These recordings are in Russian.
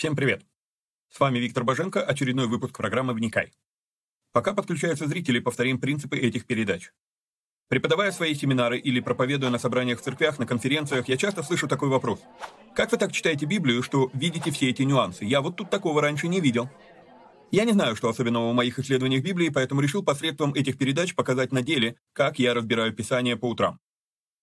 Всем привет! С вами Виктор Боженко, очередной выпуск программы «Вникай». Пока подключаются зрители, повторим принципы этих передач. Преподавая свои семинары или проповедуя на собраниях в церквях, на конференциях, я часто слышу такой вопрос. Как вы так читаете Библию, что видите все эти нюансы? Я вот тут такого раньше не видел. Я не знаю, что особенного в моих исследованиях Библии, поэтому решил посредством этих передач показать на деле, как я разбираю Писание по утрам.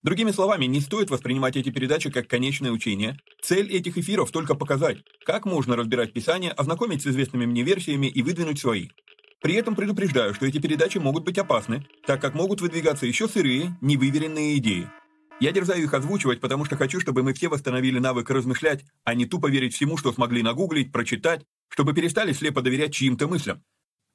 Другими словами, не стоит воспринимать эти передачи как конечное учение. Цель этих эфиров только показать, как можно разбирать Писание, ознакомить с известными мне версиями и выдвинуть свои. При этом предупреждаю, что эти передачи могут быть опасны, так как могут выдвигаться еще сырые, невыверенные идеи. Я дерзаю их озвучивать, потому что хочу, чтобы мы все восстановили навык размышлять, а не тупо верить всему, что смогли нагуглить, прочитать, чтобы перестали слепо доверять чьим-то мыслям.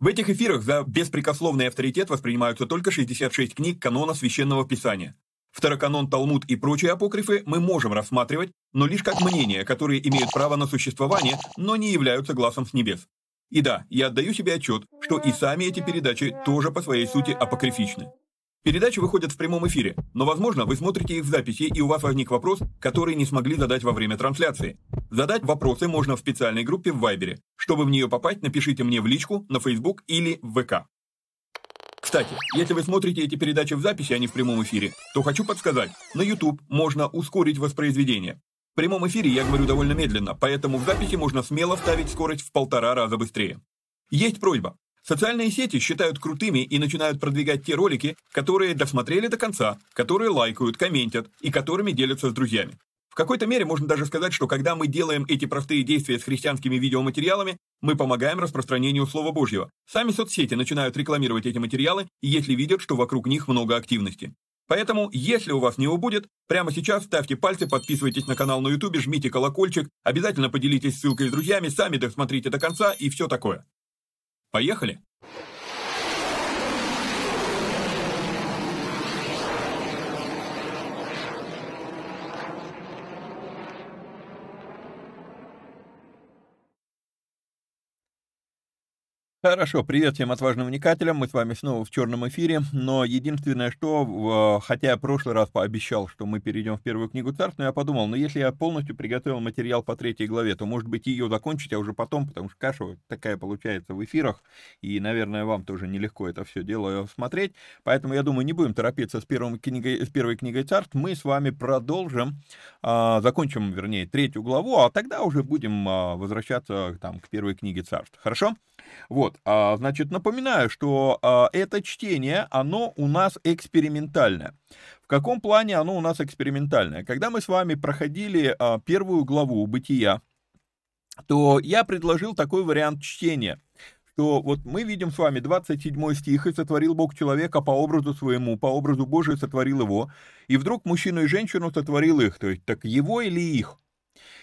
В этих эфирах за беспрекословный авторитет воспринимаются только 66 книг канона Священного Писания. Второканон, Талмуд и прочие апокрифы мы можем рассматривать, но лишь как мнения, которые имеют право на существование, но не являются глазом с небес. И да, я отдаю себе отчет, что и сами эти передачи тоже по своей сути апокрифичны. Передачи выходят в прямом эфире, но, возможно, вы смотрите их в записи, и у вас возник вопрос, который не смогли задать во время трансляции. Задать вопросы можно в специальной группе в Вайбере. Чтобы в нее попасть, напишите мне в личку, на Facebook или в ВК. Кстати, если вы смотрите эти передачи в записи, а не в прямом эфире, то хочу подсказать, на YouTube можно ускорить воспроизведение. В прямом эфире я говорю довольно медленно, поэтому в записи можно смело ставить скорость в полтора раза быстрее. Есть просьба. Социальные сети считают крутыми и начинают продвигать те ролики, которые досмотрели до конца, которые лайкают, комментят и которыми делятся с друзьями. В какой-то мере можно даже сказать, что когда мы делаем эти простые действия с христианскими видеоматериалами, мы помогаем распространению Слова Божьего. Сами соцсети начинают рекламировать эти материалы, если видят, что вокруг них много активности. Поэтому, если у вас не убудет, прямо сейчас ставьте пальцы, подписывайтесь на канал на YouTube, жмите колокольчик, обязательно поделитесь ссылкой с друзьями, сами досмотрите до конца и все такое. Поехали! Хорошо, привет всем отважным вникателям, мы с вами снова в черном эфире, но единственное, что, хотя я в прошлый раз пообещал, что мы перейдем в первую книгу царств, но я подумал, ну если я полностью приготовил материал по третьей главе, то может быть ее закончить, а уже потом, потому что каша такая получается в эфирах, и, наверное, вам тоже нелегко это все дело смотреть, поэтому я думаю, не будем торопиться с, первым книгой, с первой книгой царств, мы с вами продолжим, а, закончим, вернее, третью главу, а тогда уже будем а, возвращаться там к первой книге царств, хорошо? Вот, а, значит, напоминаю, что а, это чтение, оно у нас экспериментальное. В каком плане оно у нас экспериментальное? Когда мы с вами проходили а, первую главу «Бытия», то я предложил такой вариант чтения, что вот мы видим с вами 27 стих, «И сотворил Бог человека по образу своему, по образу Божию сотворил его, и вдруг мужчину и женщину сотворил их». То есть, так его или их?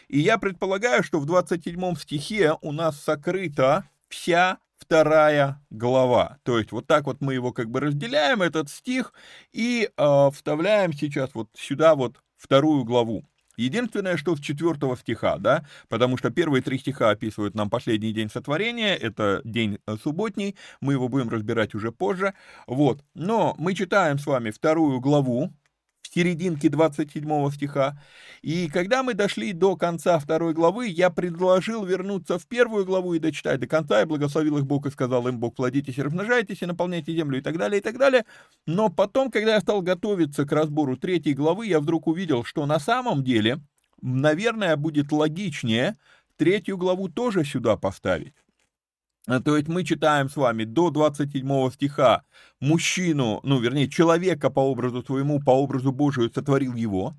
И я предполагаю, что в 27 стихе у нас сокрыто вся вторая глава. То есть вот так вот мы его как бы разделяем, этот стих, и э, вставляем сейчас вот сюда вот вторую главу. Единственное, что с четвертого стиха, да, потому что первые три стиха описывают нам последний день сотворения, это день э, субботний, мы его будем разбирать уже позже, вот. Но мы читаем с вами вторую главу, в серединке 27 стиха. И когда мы дошли до конца второй главы, я предложил вернуться в первую главу и дочитать до конца, и благословил их Бог и сказал им, Бог, плодитесь и размножайтесь, и наполняйте землю, и так далее, и так далее. Но потом, когда я стал готовиться к разбору третьей главы, я вдруг увидел, что на самом деле, наверное, будет логичнее третью главу тоже сюда поставить. А, то есть мы читаем с вами до 27 стиха мужчину, ну, вернее, человека по образу своему, по образу Божию сотворил его.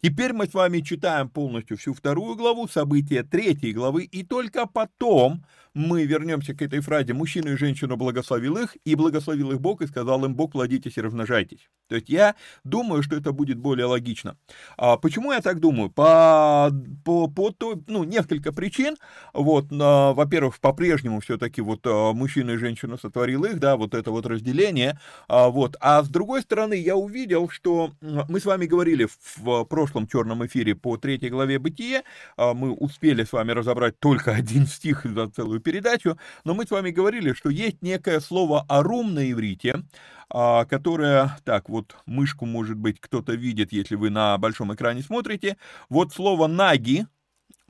Теперь мы с вами читаем полностью всю вторую главу, события третьей главы, и только потом мы вернемся к этой фразе «мужчину и женщину благословил их, и благословил их Бог, и сказал им Бог, плодитесь и размножайтесь». То есть я думаю, что это будет более логично. А почему я так думаю? По, по, по то, ну, несколько причин. Вот, а, во-первых, по-прежнему все-таки вот а, мужчина и женщина сотворил их, да, вот это вот разделение. А, вот. а с другой стороны, я увидел, что мы с вами говорили в, в прошлом черном эфире по третьей главе Бытия, а, мы успели с вами разобрать только один стих за целую передачу, но мы с вами говорили, что есть некое слово «арум» на иврите, а, которое, так, вот мышку, может быть, кто-то видит, если вы на большом экране смотрите, вот слово «наги»,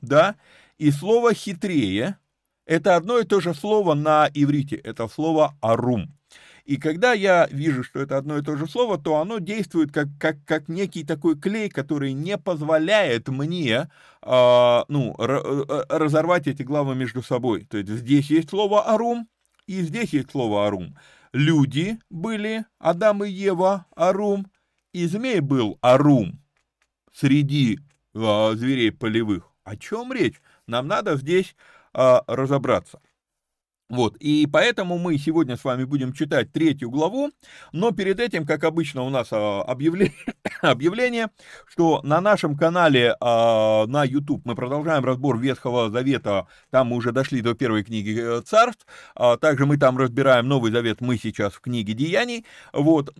да, И слово «хитрее» — это одно и то же слово на иврите, это слово «арум». И когда я вижу, что это одно и то же слово, то оно действует как, как, как некий такой клей, который не позволяет мне э, ну, э, разорвать эти главы между собой. То есть здесь есть слово «арум», и здесь есть слово «арум». Люди были, Адам и Ева, «арум», и змей был «арум» среди э, зверей полевых. О чем речь? Нам надо здесь э, разобраться. Вот, и поэтому мы сегодня с вами будем читать третью главу, но перед этим, как обычно, у нас а, объявление, что на нашем канале а, на YouTube мы продолжаем разбор Ветхого Завета, там мы уже дошли до первой книги э, Царств, а, также мы там разбираем Новый Завет, мы сейчас в книге Деяний, вот,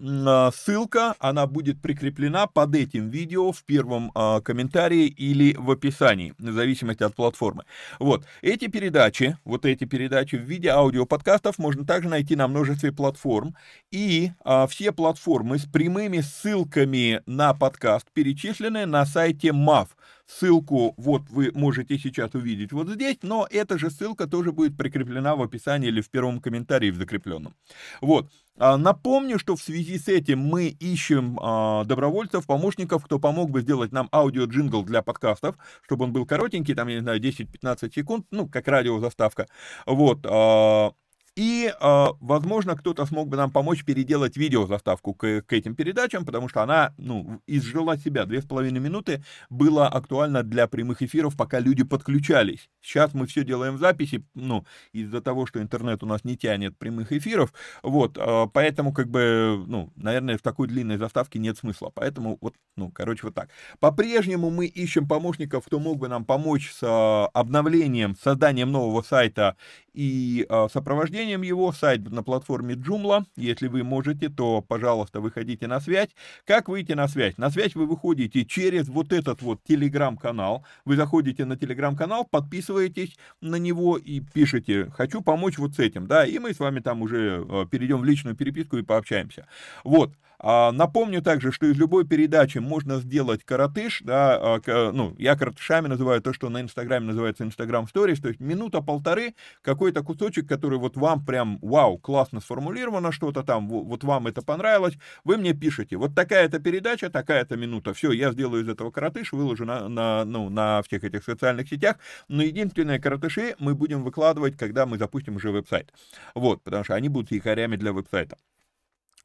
ссылка, она будет прикреплена под этим видео в первом комментарии или в описании, в зависимости от платформы. Вот, эти передачи, вот эти передачи в видео, виде аудиоподкастов можно также найти на множестве платформ. И а, все платформы с прямыми ссылками на подкаст перечислены на сайте MAV. Ссылку вот вы можете сейчас увидеть вот здесь, но эта же ссылка тоже будет прикреплена в описании или в первом комментарии в закрепленном. Вот. А, напомню, что в связи с этим мы ищем а, добровольцев, помощников, кто помог бы сделать нам аудио-джингл для подкастов, чтобы он был коротенький, там, я не знаю, 10-15 секунд, ну, как радиозаставка. Вот. А, и, а, возможно, кто-то смог бы нам помочь переделать видеозаставку к, к этим передачам, потому что она, ну, изжила себя. Две с половиной минуты было актуально для прямых эфиров, пока люди подключались. Сейчас мы все делаем в записи, ну, из-за того, что интернет у нас не тянет прямых эфиров. Вот, а, поэтому, как бы, ну, наверное, в такой длинной заставке нет смысла. Поэтому, вот, ну, короче, вот так. По-прежнему мы ищем помощников, кто мог бы нам помочь с а, обновлением, созданием нового сайта и сопровождением приложением его, сайт на платформе Joomla. Если вы можете, то, пожалуйста, выходите на связь. Как выйти на связь? На связь вы выходите через вот этот вот телеграм-канал. Вы заходите на телеграм-канал, подписываетесь на него и пишете «хочу помочь вот с этим», да, и мы с вами там уже э, перейдем в личную переписку и пообщаемся. Вот. А, напомню также, что из любой передачи можно сделать коротыш, да, а, ну, я коротышами называю то, что на Инстаграме называется Инстаграм Stories, то есть минута-полторы, какой-то кусочек, который вот вам прям, вау, классно сформулировано что-то там, вот вам это понравилось, вы мне пишете, вот такая-то передача, такая-то минута, все, я сделаю из этого коротыш, выложу на, на, ну, на всех этих социальных сетях, но единственное коротыши мы будем выкладывать, когда мы запустим уже веб-сайт, вот, потому что они будут якорями для веб-сайта.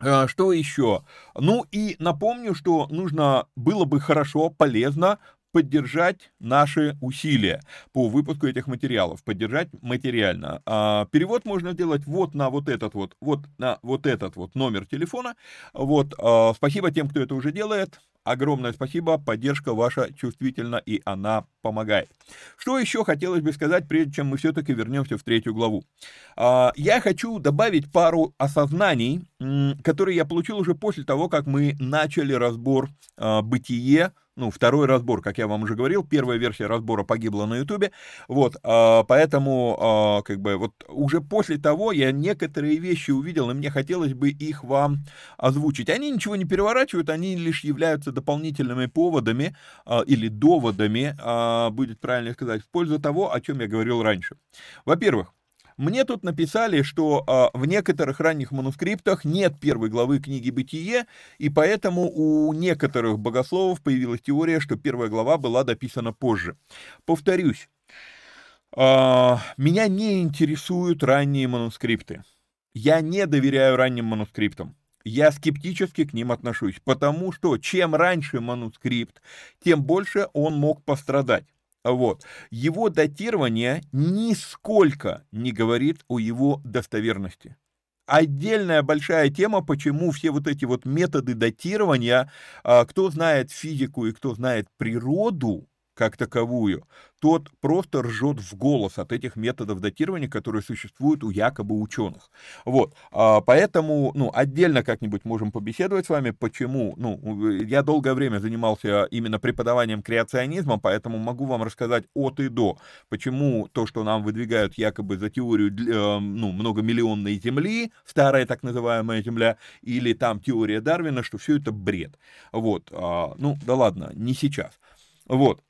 А, что еще? Ну и напомню, что нужно было бы хорошо, полезно поддержать наши усилия по выпуску этих материалов, поддержать материально. А, перевод можно сделать вот на вот этот вот, вот на вот этот вот номер телефона. Вот, а, спасибо тем, кто это уже делает. Огромное спасибо, поддержка ваша чувствительна, и она помогает. Что еще хотелось бы сказать, прежде чем мы все-таки вернемся в третью главу? А, я хочу добавить пару осознаний, которые я получил уже после того, как мы начали разбор а, «Бытие», ну, второй разбор, как я вам уже говорил, первая версия разбора погибла на Ютубе, вот, а, поэтому, а, как бы, вот уже после того я некоторые вещи увидел, и мне хотелось бы их вам озвучить. Они ничего не переворачивают, они лишь являются дополнительными поводами а, или доводами, будет правильно сказать, в пользу того, о чем я говорил раньше. Во-первых, мне тут написали, что э, в некоторых ранних манускриптах нет первой главы книги «Бытие», и поэтому у некоторых богословов появилась теория, что первая глава была дописана позже. Повторюсь, э, меня не интересуют ранние манускрипты. Я не доверяю ранним манускриптам. Я скептически к ним отношусь, потому что чем раньше манускрипт, тем больше он мог пострадать. Вот. Его датирование нисколько не говорит о его достоверности. Отдельная большая тема, почему все вот эти вот методы датирования, а, кто знает физику и кто знает природу как таковую, тот просто ржет в голос от этих методов датирования, которые существуют у якобы ученых. Вот, а, поэтому, ну, отдельно как-нибудь можем побеседовать с вами, почему, ну, я долгое время занимался именно преподаванием креационизма, поэтому могу вам рассказать от и до, почему то, что нам выдвигают якобы за теорию, э, ну, многомиллионной Земли, старая так называемая Земля, или там теория Дарвина, что все это бред. Вот, а, ну, да ладно, не сейчас. Вот,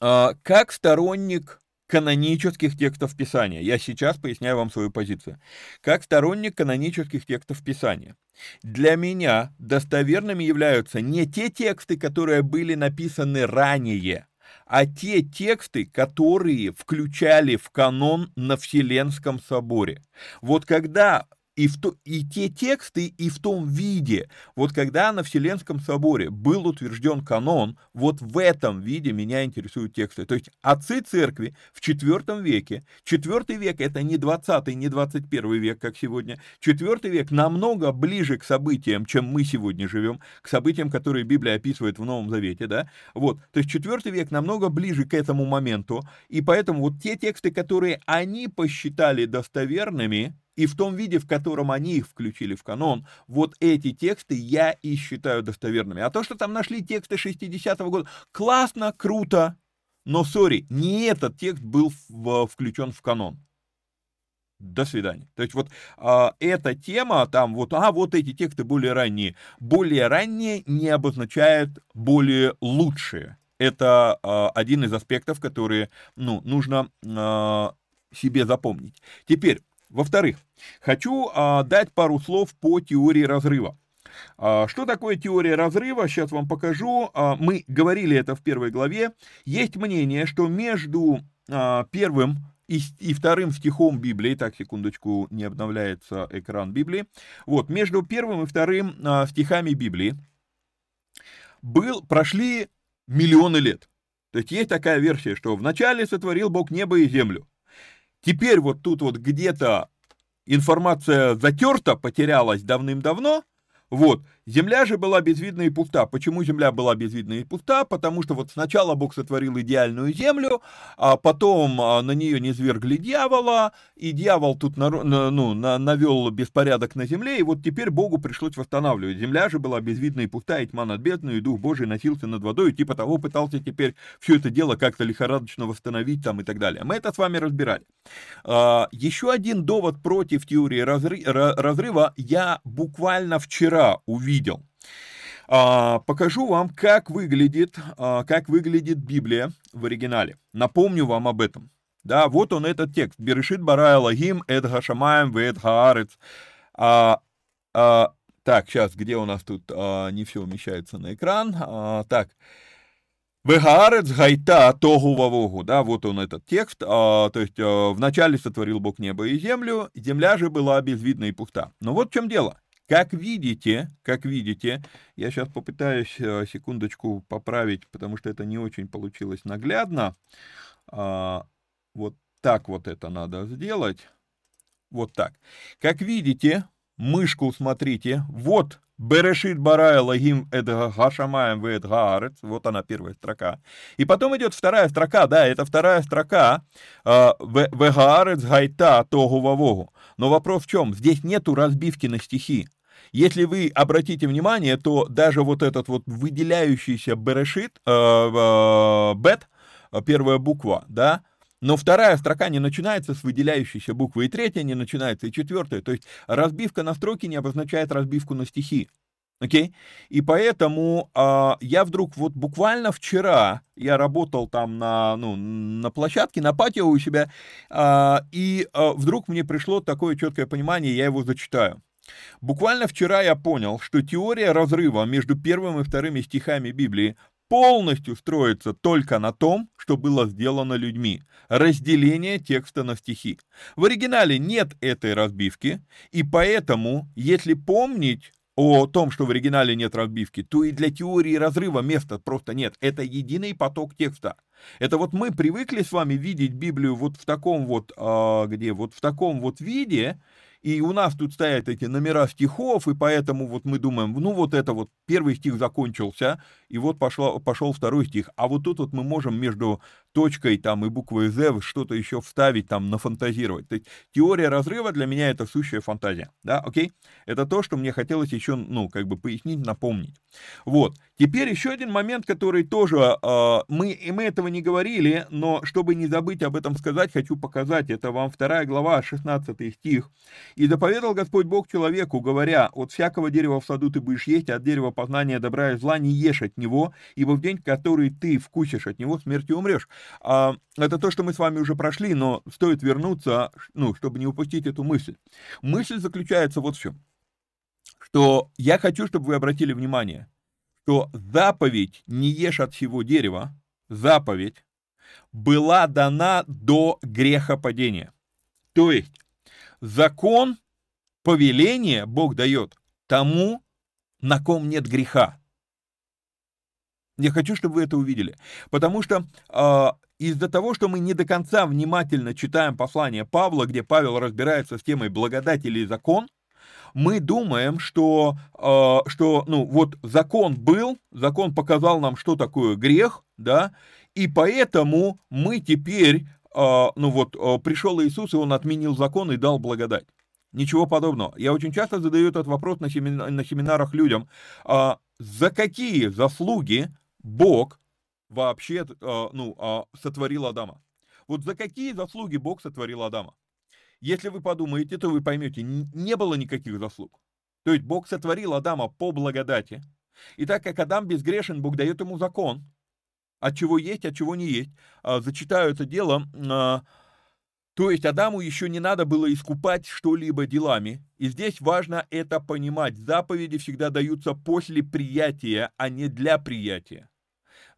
как сторонник канонических текстов Писания. Я сейчас поясняю вам свою позицию. Как сторонник канонических текстов Писания. Для меня достоверными являются не те тексты, которые были написаны ранее, а те тексты, которые включали в канон на Вселенском соборе. Вот когда и, в то, и те тексты, и в том виде. Вот когда на Вселенском соборе был утвержден канон, вот в этом виде меня интересуют тексты. То есть отцы церкви в IV веке, IV век это не 20 не 21 век, как сегодня, IV век намного ближе к событиям, чем мы сегодня живем, к событиям, которые Библия описывает в Новом Завете, да, вот, то есть IV век намного ближе к этому моменту, и поэтому вот те тексты, которые они посчитали достоверными, и в том виде, в котором они их включили в канон, вот эти тексты я и считаю достоверными. А то, что там нашли тексты 60-го года, классно, круто, но, сори, не этот текст был в, включен в канон. До свидания. То есть вот а, эта тема, там вот, а вот эти тексты более ранние. Более ранние не обозначает более лучшие. Это а, один из аспектов, которые, ну, нужно а, себе запомнить. Теперь, во-вторых, хочу а, дать пару слов по теории разрыва. А, что такое теория разрыва? Сейчас вам покажу. А, мы говорили это в первой главе. Есть мнение, что между а, первым и, и вторым стихом Библии, так, секундочку, не обновляется экран Библии, вот, между первым и вторым а, стихами Библии был, прошли миллионы лет. То есть есть такая версия, что вначале сотворил Бог небо и землю. Теперь вот тут вот где-то информация затерта, потерялась давным-давно, вот, Земля же была безвидна и пуста. Почему земля была безвидна и пуста? Потому что вот сначала Бог сотворил идеальную землю, а потом а, на нее не свергли дьявола, и дьявол тут на, ну, на, навел беспорядок на земле, и вот теперь Богу пришлось восстанавливать. Земля же была безвидна и пуста, и тьма над бездной, и Дух Божий носился над водой, и типа того пытался теперь все это дело как-то лихорадочно восстановить там и так далее. Мы это с вами разбирали. А, еще один довод против теории разрыва я буквально вчера увидел видел. А, покажу вам, как выглядит, а, как выглядит Библия в оригинале. Напомню вам об этом. Да, вот он этот текст. Берешит бара Элагим, эд хашамаем, вед хаарец. А, а, так, сейчас, где у нас тут а, не все умещается на экран. А, так. Вегаарец гайта тогу вавогу, да, вот он этот текст, а, то есть а, вначале сотворил Бог небо и землю, земля же была безвидна и пуста. Но вот в чем дело. Как видите, как видите, я сейчас попытаюсь э, секундочку поправить, потому что это не очень получилось наглядно. А, вот так вот это надо сделать. Вот так. Как видите, мышку смотрите, вот Берешит барая лагим эдгашамаем вед. Вот она, первая строка. И потом идет вторая строка, да, это вторая строка. А, Вегаарец гайта тогу вавогу. Но вопрос в чем? Здесь нету разбивки на стихи. Если вы обратите внимание, то даже вот этот вот выделяющийся берешит, э, э, бет, первая буква, да, но вторая строка не начинается с выделяющейся буквы, и третья не начинается, и четвертая. То есть разбивка на строки не обозначает разбивку на стихи. Окей? Okay? И поэтому э, я вдруг вот буквально вчера я работал там на, ну, на площадке, на патио у себя, э, и э, вдруг мне пришло такое четкое понимание, я его зачитаю. Буквально вчера я понял, что теория разрыва между первым и вторыми стихами Библии полностью строится только на том, что было сделано людьми. Разделение текста на стихи. В оригинале нет этой разбивки, и поэтому, если помнить о том, что в оригинале нет разбивки, то и для теории разрыва места просто нет. Это единый поток текста. Это вот мы привыкли с вами видеть Библию вот в таком вот, а, где, вот в таком вот виде, и у нас тут стоят эти номера стихов, и поэтому вот мы думаем, ну вот это вот первый стих закончился, и вот пошел, пошел второй стих. А вот тут вот мы можем между точкой там и буквой Z что-то еще вставить, там, нафантазировать. То есть теория разрыва для меня это сущая фантазия, да, окей? Это то, что мне хотелось еще, ну, как бы пояснить, напомнить. Вот. Теперь еще один момент, который тоже, э, мы, и мы этого не говорили, но чтобы не забыть об этом сказать, хочу показать, это вам вторая глава, 16 стих. И заповедал Господь Бог человеку, говоря, от всякого дерева в саду ты будешь есть, от дерева познания добра и зла не ешь от него, ибо в день, который ты вкусишь от него, смертью умрешь. А, это то, что мы с вами уже прошли, но стоит вернуться, ну, чтобы не упустить эту мысль. Мысль заключается вот в чем. Что я хочу, чтобы вы обратили внимание, что заповедь «не ешь от всего дерева», заповедь, была дана до грехопадения. То есть закон, повеление Бог дает тому, на ком нет греха. Я хочу, чтобы вы это увидели. Потому что э, из-за того, что мы не до конца внимательно читаем послание Павла, где Павел разбирается с темой благодать или закон, мы думаем, что, э, что ну, вот закон был, закон показал нам, что такое грех, да, и поэтому мы теперь, э, ну вот, пришел Иисус, и Он отменил закон и дал благодать. Ничего подобного. Я очень часто задаю этот вопрос на, семина, на семинарах людям. А, за какие заслуги Бог вообще а, ну, а, сотворил Адама? Вот за какие заслуги Бог сотворил Адама? Если вы подумаете, то вы поймете, не было никаких заслуг. То есть Бог сотворил Адама по благодати. И так как Адам безгрешен, Бог дает ему закон, от чего есть, от чего не есть. А, зачитаю это дело. А, то есть Адаму еще не надо было искупать что-либо делами. И здесь важно это понимать. Заповеди всегда даются после приятия, а не для приятия.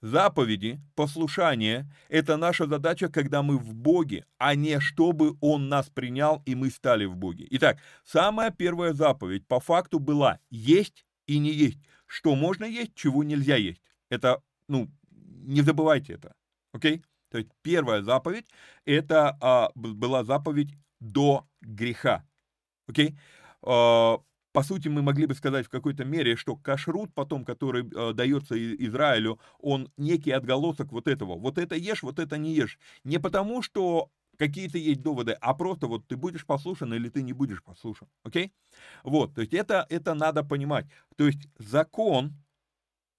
Заповеди, послушание – это наша задача, когда мы в Боге, а не чтобы Он нас принял и мы стали в Боге. Итак, самая первая заповедь по факту была «есть и не есть». Что можно есть, чего нельзя есть. Это, ну, не забывайте это, окей? Okay? То есть первая заповедь, это а, была заповедь до греха, окей? Okay? По сути, мы могли бы сказать в какой-то мере, что кашрут потом, который э, дается Израилю, он некий отголосок вот этого. Вот это ешь, вот это не ешь. Не потому, что какие-то есть доводы, а просто вот ты будешь послушан или ты не будешь послушан. Окей? Вот, то есть это, это надо понимать. То есть закон,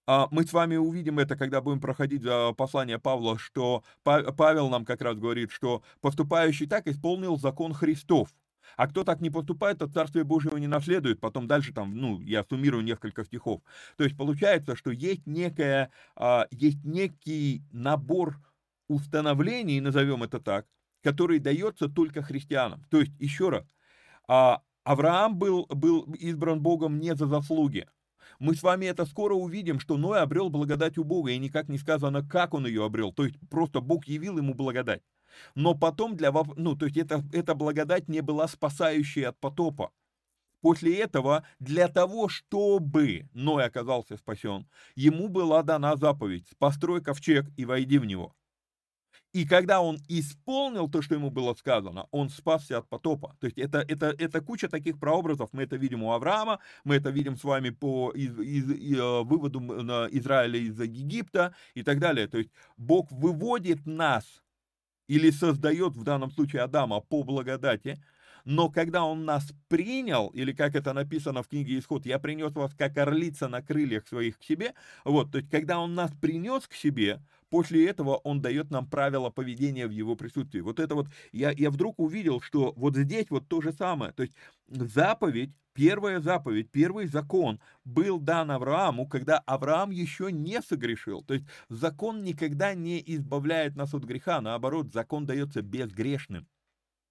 а, мы с вами увидим это, когда будем проходить послание Павла, что Павел нам как раз говорит, что поступающий так исполнил закон Христов. А кто так не поступает, то Царствие Божьего не наследует. Потом дальше там, ну, я суммирую несколько стихов. То есть получается, что есть некая, а, есть некий набор установлений, назовем это так, который дается только христианам. То есть, еще раз, а, Авраам был, был избран Богом не за заслуги. Мы с вами это скоро увидим, что Ной обрел благодать у Бога, и никак не сказано, как он ее обрел. То есть просто Бог явил ему благодать. Но потом для... Ну, то есть это, эта благодать не была спасающей от потопа. После этого, для того, чтобы Ной оказался спасен, ему была дана заповедь «Построй ковчег и войди в него». И когда он исполнил то, что ему было сказано, он спасся от потопа. То есть это, это, это куча таких прообразов. Мы это видим у Авраама, мы это видим с вами по из, из, из, э, выводу Израиля из Египта и так далее. То есть Бог выводит нас или создает в данном случае Адама по благодати, но когда он нас принял, или как это написано в книге Исход, я принес вас как орлица на крыльях своих к себе, вот, то есть когда он нас принес к себе, после этого он дает нам правила поведения в его присутствии. Вот это вот, я, я вдруг увидел, что вот здесь вот то же самое, то есть заповедь, первая заповедь, первый закон был дан Аврааму, когда Авраам еще не согрешил. То есть закон никогда не избавляет нас от греха, наоборот, закон дается безгрешным.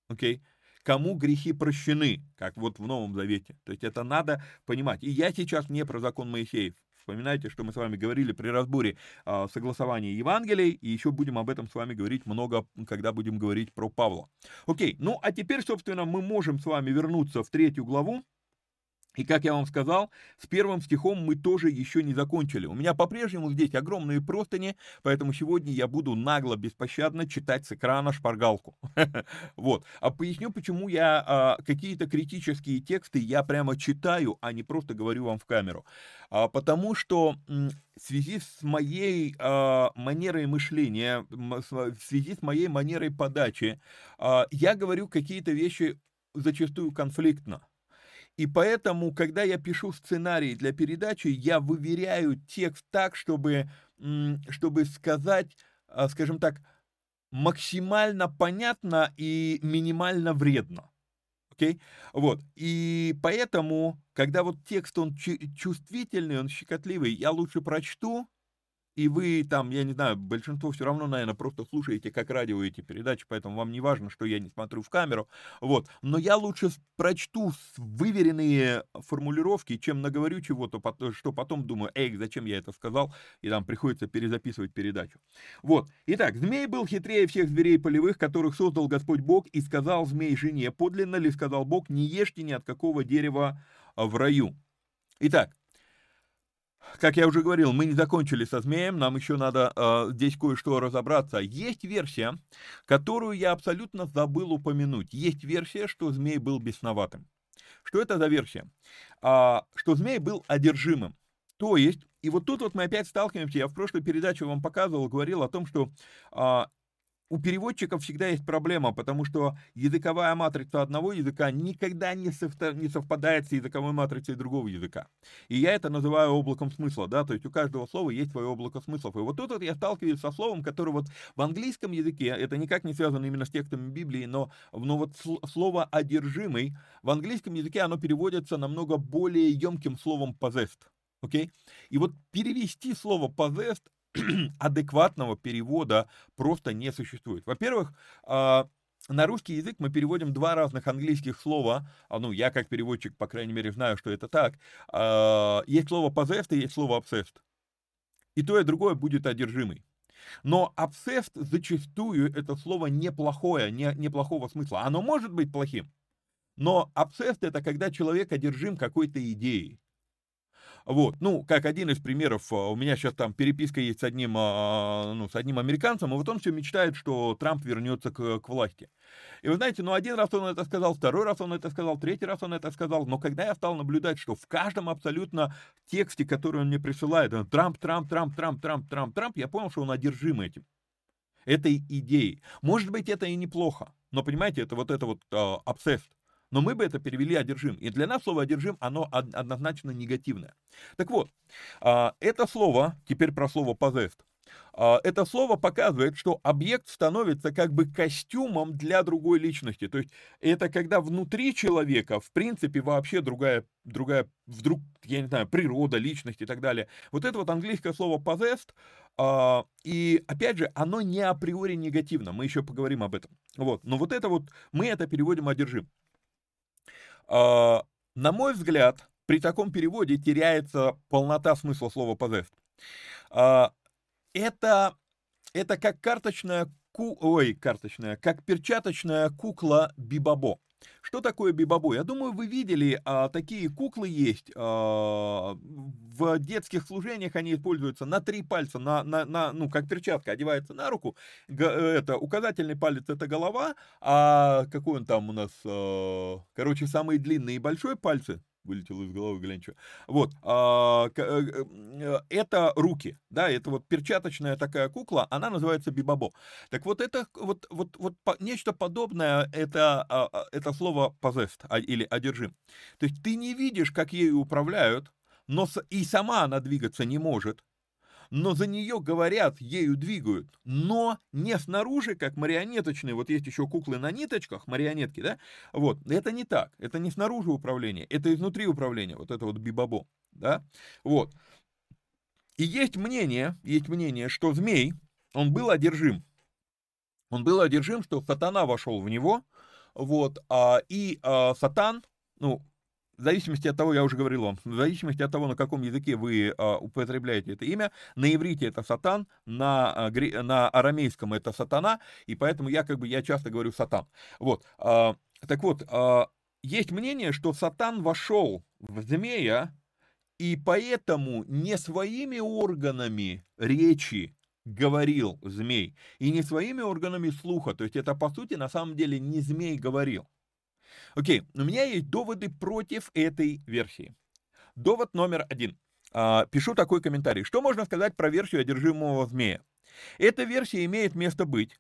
Окей? Okay? кому грехи прощены, как вот в Новом Завете. То есть это надо понимать. И я сейчас не про закон Моисеев. Вспоминайте, что мы с вами говорили при разборе э, согласования Евангелий, и еще будем об этом с вами говорить много, когда будем говорить про Павла. Окей, ну а теперь, собственно, мы можем с вами вернуться в третью главу, и как я вам сказал, с первым стихом мы тоже еще не закончили. У меня по-прежнему здесь огромные простыни, поэтому сегодня я буду нагло, беспощадно читать с экрана шпаргалку. Вот. А поясню, почему я а, какие-то критические тексты я прямо читаю, а не просто говорю вам в камеру. А, потому что в связи с моей а, манерой мышления, в связи с моей манерой подачи, я говорю какие-то вещи зачастую конфликтно. И поэтому, когда я пишу сценарий для передачи, я выверяю текст так, чтобы, чтобы сказать, а, скажем так, максимально понятно и минимально вредно. Окей? Вот. И поэтому, когда вот текст, он чувствительный, он щекотливый, я лучше прочту, и вы там, я не знаю, большинство все равно, наверное, просто слушаете как радио эти передачи, поэтому вам не важно, что я не смотрю в камеру, вот. Но я лучше прочту выверенные формулировки, чем наговорю чего-то, что потом думаю, эй, зачем я это сказал, и там приходится перезаписывать передачу. Вот. Итак, змей был хитрее всех зверей полевых, которых создал Господь Бог, и сказал змей жене, подлинно ли сказал Бог, не ешьте ни от какого дерева в раю. Итак, как я уже говорил, мы не закончили со змеем, нам еще надо э, здесь кое-что разобраться. Есть версия, которую я абсолютно забыл упомянуть. Есть версия, что змей был бесноватым. Что это за версия? А, что змей был одержимым. То есть, и вот тут вот мы опять сталкиваемся, я в прошлой передаче вам показывал, говорил о том, что а, у переводчиков всегда есть проблема, потому что языковая матрица одного языка никогда не, совпадает с языковой матрицей другого языка. И я это называю облаком смысла, да, то есть у каждого слова есть свое облако смыслов. И вот тут вот я сталкиваюсь со словом, которое вот в английском языке, это никак не связано именно с текстами Библии, но, но вот слово «одержимый» в английском языке оно переводится намного более емким словом «possessed». Окей? Okay? И вот перевести слово possessed адекватного перевода просто не существует. Во-первых, а, на русский язык мы переводим два разных английских слова. А, ну, я как переводчик, по крайней мере, знаю, что это так. А, есть слово possessed и есть слово obsessed. И то, и другое будет одержимый. Но obsessed зачастую это слово неплохое, не, неплохого смысла. Оно может быть плохим. Но obsessed это когда человек одержим какой-то идеей. Вот, ну, как один из примеров, а, у меня сейчас там переписка есть с одним, а, ну, с одним американцем, и вот он все мечтает, что Трамп вернется к, к власти. И вы знаете, ну, один раз он это сказал, второй раз он это сказал, третий раз он это сказал, но когда я стал наблюдать, что в каждом абсолютно тексте, который он мне присылает, Трамп, Трамп, Трамп, Трамп, Трамп, Трамп, Трамп, я понял, что он одержим этим этой идеей. Может быть, это и неплохо, но понимаете, это вот это вот obsessed но мы бы это перевели одержим. И для нас слово одержим, оно однозначно негативное. Так вот, а, это слово, теперь про слово possessed, а, это слово показывает, что объект становится как бы костюмом для другой личности. То есть это когда внутри человека, в принципе, вообще другая, другая вдруг, я не знаю, природа, личность и так далее. Вот это вот английское слово possessed, а, и опять же, оно не априори негативно, мы еще поговорим об этом. Вот. Но вот это вот, мы это переводим одержим. А, на мой взгляд, при таком переводе теряется полнота смысла слова possessed. А, это, это как карточная ку... Ой, карточная, как перчаточная кукла Бибабо. Что такое бибабо? Я думаю, вы видели, а, такие куклы есть. А, в детских служениях они используются на три пальца, на, на, на, ну, как перчатка, одевается на руку. Г, это, указательный палец это голова, а какой он там у нас? А, короче, самые длинные и большой пальцы, вылетело из головы, глянь, что. Вот, а, э, э, это руки, да, это вот перчаточная такая кукла, она называется бибабо. Так вот это, вот, вот, вот нечто подобное, это, а, а, это слово possessed или одержим. То есть ты не видишь, как ею управляют, но и сама она двигаться не может, но за нее говорят, ею двигают, но не снаружи, как марионеточные, вот есть еще куклы на ниточках, марионетки, да, вот, это не так, это не снаружи управление, это изнутри управление, вот это вот бибабо, да, вот. И есть мнение, есть мнение, что змей, он был одержим, он был одержим, что сатана вошел в него, вот, а, и а, сатан, ну, в зависимости от того, я уже говорил вам, в зависимости от того, на каком языке вы а, употребляете это имя, на иврите это сатан, на, а, на арамейском это сатана, и поэтому я как бы, я часто говорю сатан. Вот, а, так вот, а, есть мнение, что сатан вошел в змея, и поэтому не своими органами речи говорил змей, и не своими органами слуха, то есть это по сути на самом деле не змей говорил. Окей, у меня есть доводы против этой версии. Довод номер один. А, пишу такой комментарий. Что можно сказать про версию одержимого змея? Эта версия имеет место быть.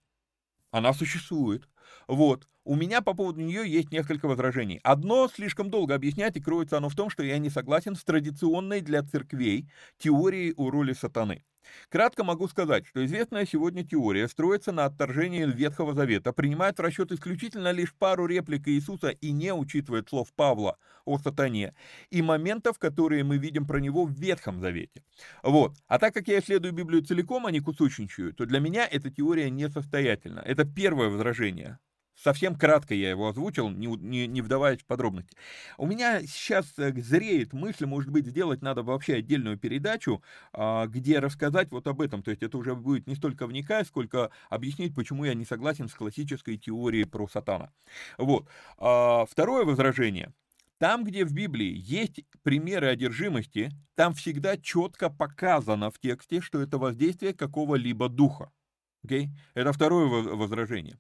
Она существует. Вот. у меня по поводу нее есть несколько возражений. Одно слишком долго объяснять, и кроется оно в том, что я не согласен с традиционной для церквей теорией о роли сатаны. Кратко могу сказать, что известная сегодня теория строится на отторжении Ветхого Завета, принимает в расчет исключительно лишь пару реплик Иисуса и не учитывает слов Павла о сатане и моментов, которые мы видим про него в Ветхом Завете. Вот. А так как я исследую Библию целиком, а не кусочничаю, то для меня эта теория несостоятельна. Это первое возражение. Совсем кратко я его озвучил, не, не, не вдаваясь в подробности. У меня сейчас э, зреет мысль, может быть, сделать надо вообще отдельную передачу, а, где рассказать вот об этом. То есть это уже будет не столько вникать, сколько объяснить, почему я не согласен с классической теорией про сатана. Вот. А, второе возражение. Там, где в Библии есть примеры одержимости, там всегда четко показано в тексте, что это воздействие какого-либо духа. Okay? Это второе возражение.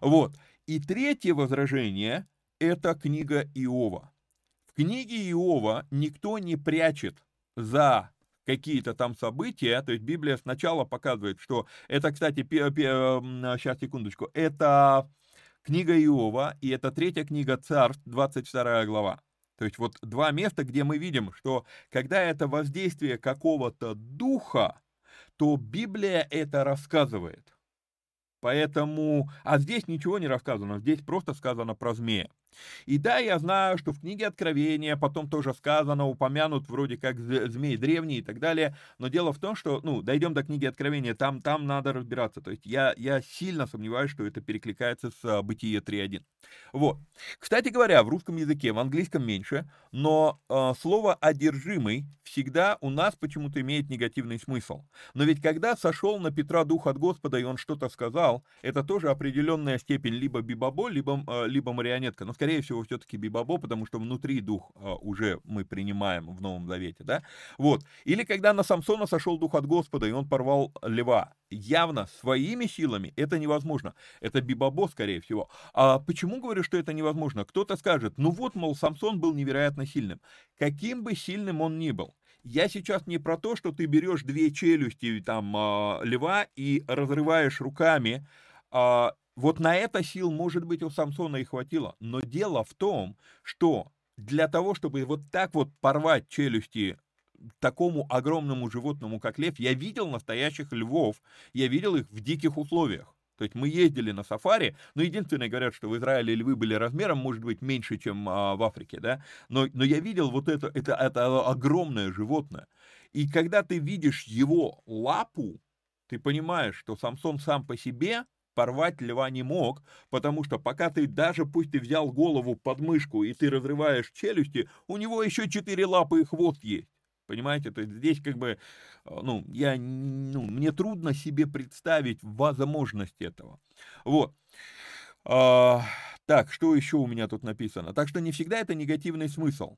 Вот. И третье возражение – это книга Иова. В книге Иова никто не прячет за какие-то там события, то есть Библия сначала показывает, что это, кстати, сейчас, секундочку, это книга Иова, и это третья книга Царств, 22 глава. То есть вот два места, где мы видим, что когда это воздействие какого-то духа, то Библия это рассказывает. Поэтому, а здесь ничего не рассказано, здесь просто сказано про змея. И да, я знаю, что в книге Откровения потом тоже сказано, упомянут вроде как змей древний и так далее, но дело в том, что, ну, дойдем до книги Откровения, там, там надо разбираться, то есть я, я сильно сомневаюсь, что это перекликается с а, Бытие 3.1. Вот. Кстати говоря, в русском языке, в английском меньше, но э, слово «одержимый» всегда у нас почему-то имеет негативный смысл. Но ведь когда сошел на Петра Дух от Господа, и он что-то сказал, это тоже определенная степень либо бибабо, либо, э, либо марионетка. Но скорее всего, все-таки Бибабо, потому что внутри дух а, уже мы принимаем в Новом Завете, да? Вот. Или когда на Самсона сошел дух от Господа, и он порвал льва. Явно своими силами это невозможно. Это Бибабо, скорее всего. А почему говорю, что это невозможно? Кто-то скажет, ну вот, мол, Самсон был невероятно сильным. Каким бы сильным он ни был, я сейчас не про то, что ты берешь две челюсти там а, льва и разрываешь руками а, вот на это сил, может быть, у Самсона и хватило. Но дело в том, что для того, чтобы вот так вот порвать челюсти такому огромному животному, как лев, я видел настоящих львов, я видел их в диких условиях. То есть мы ездили на сафари, но единственное, говорят, что в Израиле львы были размером, может быть, меньше, чем а, в Африке, да, но, но я видел вот это, это, это огромное животное. И когда ты видишь его лапу, ты понимаешь, что Самсон сам по себе порвать льва не мог, потому что пока ты даже, пусть ты взял голову под мышку и ты разрываешь челюсти, у него еще четыре лапы и хвост есть. Понимаете, то есть здесь как бы, э, ну, я, ну, мне трудно себе представить возможность этого. Вот. А, так, что еще у меня тут написано? Так что не всегда это негативный смысл.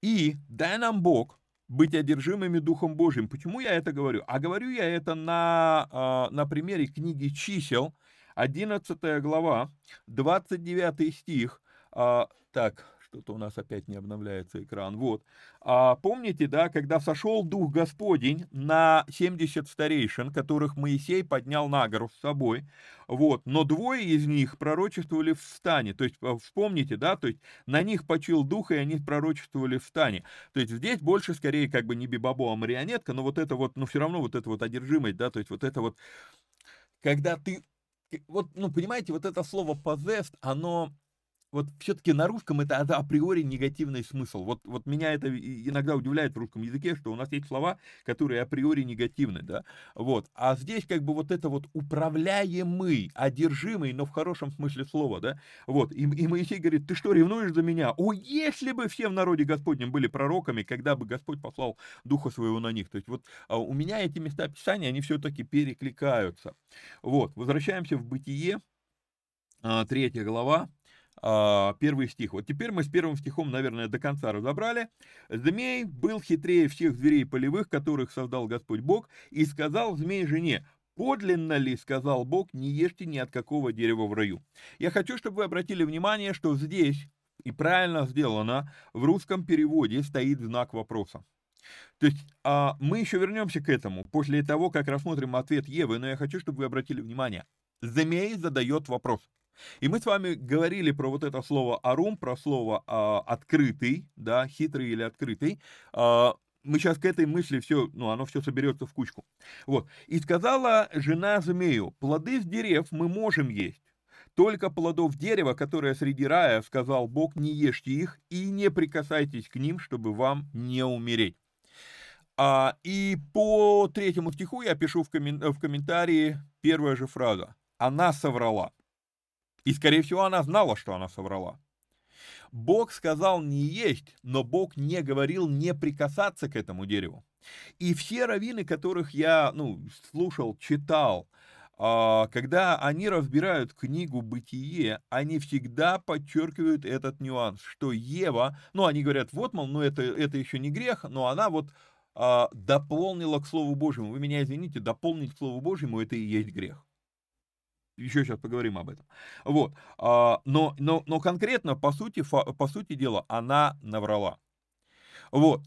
И дай нам Бог быть одержимыми Духом Божьим. Почему я это говорю? А говорю я это на, а, на примере книги чисел, 11 глава, 29 стих. А, так, что-то у нас опять не обновляется экран. Вот. А, помните, да, когда сошел Дух Господень на 70 старейшин, которых Моисей поднял на гору с собой, вот, но двое из них пророчествовали в стане. То есть, а, вспомните, да, то есть на них почил Дух, и они пророчествовали в стане. То есть здесь больше, скорее, как бы не бибабо, а марионетка, но вот это вот, ну, все равно вот это вот одержимость, да, то есть вот это вот, когда ты вот, ну, понимаете, вот это слово possessed, оно вот все-таки на русском это, априори негативный смысл. Вот, вот меня это иногда удивляет в русском языке, что у нас есть слова, которые априори негативны, да, вот. А здесь как бы вот это вот управляемый, одержимый, но в хорошем смысле слова, да, вот. И, и Моисей говорит, ты что, ревнуешь за меня? О, если бы все в народе Господнем были пророками, когда бы Господь послал Духа Своего на них. То есть вот а у меня эти места Писания, они все-таки перекликаются. Вот, возвращаемся в Бытие, а, третья глава, первый стих. Вот теперь мы с первым стихом, наверное, до конца разобрали. «Змей был хитрее всех зверей полевых, которых создал Господь Бог, и сказал змей жене, Подлинно ли, сказал Бог, не ешьте ни от какого дерева в раю. Я хочу, чтобы вы обратили внимание, что здесь, и правильно сделано, в русском переводе стоит знак вопроса. То есть а, мы еще вернемся к этому после того, как рассмотрим ответ Евы, но я хочу, чтобы вы обратили внимание. Змей задает вопрос. И мы с вами говорили про вот это слово арум, про слово а, открытый, да, хитрый или открытый. А, мы сейчас к этой мысли все, ну, оно все соберется в кучку. Вот. И сказала жена змею, плоды с дерев мы можем есть, только плодов дерева, которое среди рая, сказал Бог, не ешьте их и не прикасайтесь к ним, чтобы вам не умереть. А, и по третьему стиху я пишу в, коммен, в комментарии первая же фраза. Она соврала. И, скорее всего, она знала, что она соврала. Бог сказал не есть, но Бог не говорил не прикасаться к этому дереву. И все раввины, которых я ну, слушал, читал, а, когда они разбирают книгу «Бытие», они всегда подчеркивают этот нюанс, что Ева, ну, они говорят, вот, мол, ну, это, это еще не грех, но она вот а, дополнила к Слову Божьему. Вы меня извините, дополнить к Слову Божьему – это и есть грех еще сейчас поговорим об этом. Вот. А, но, но, но конкретно, по сути, по сути дела, она наврала. Вот.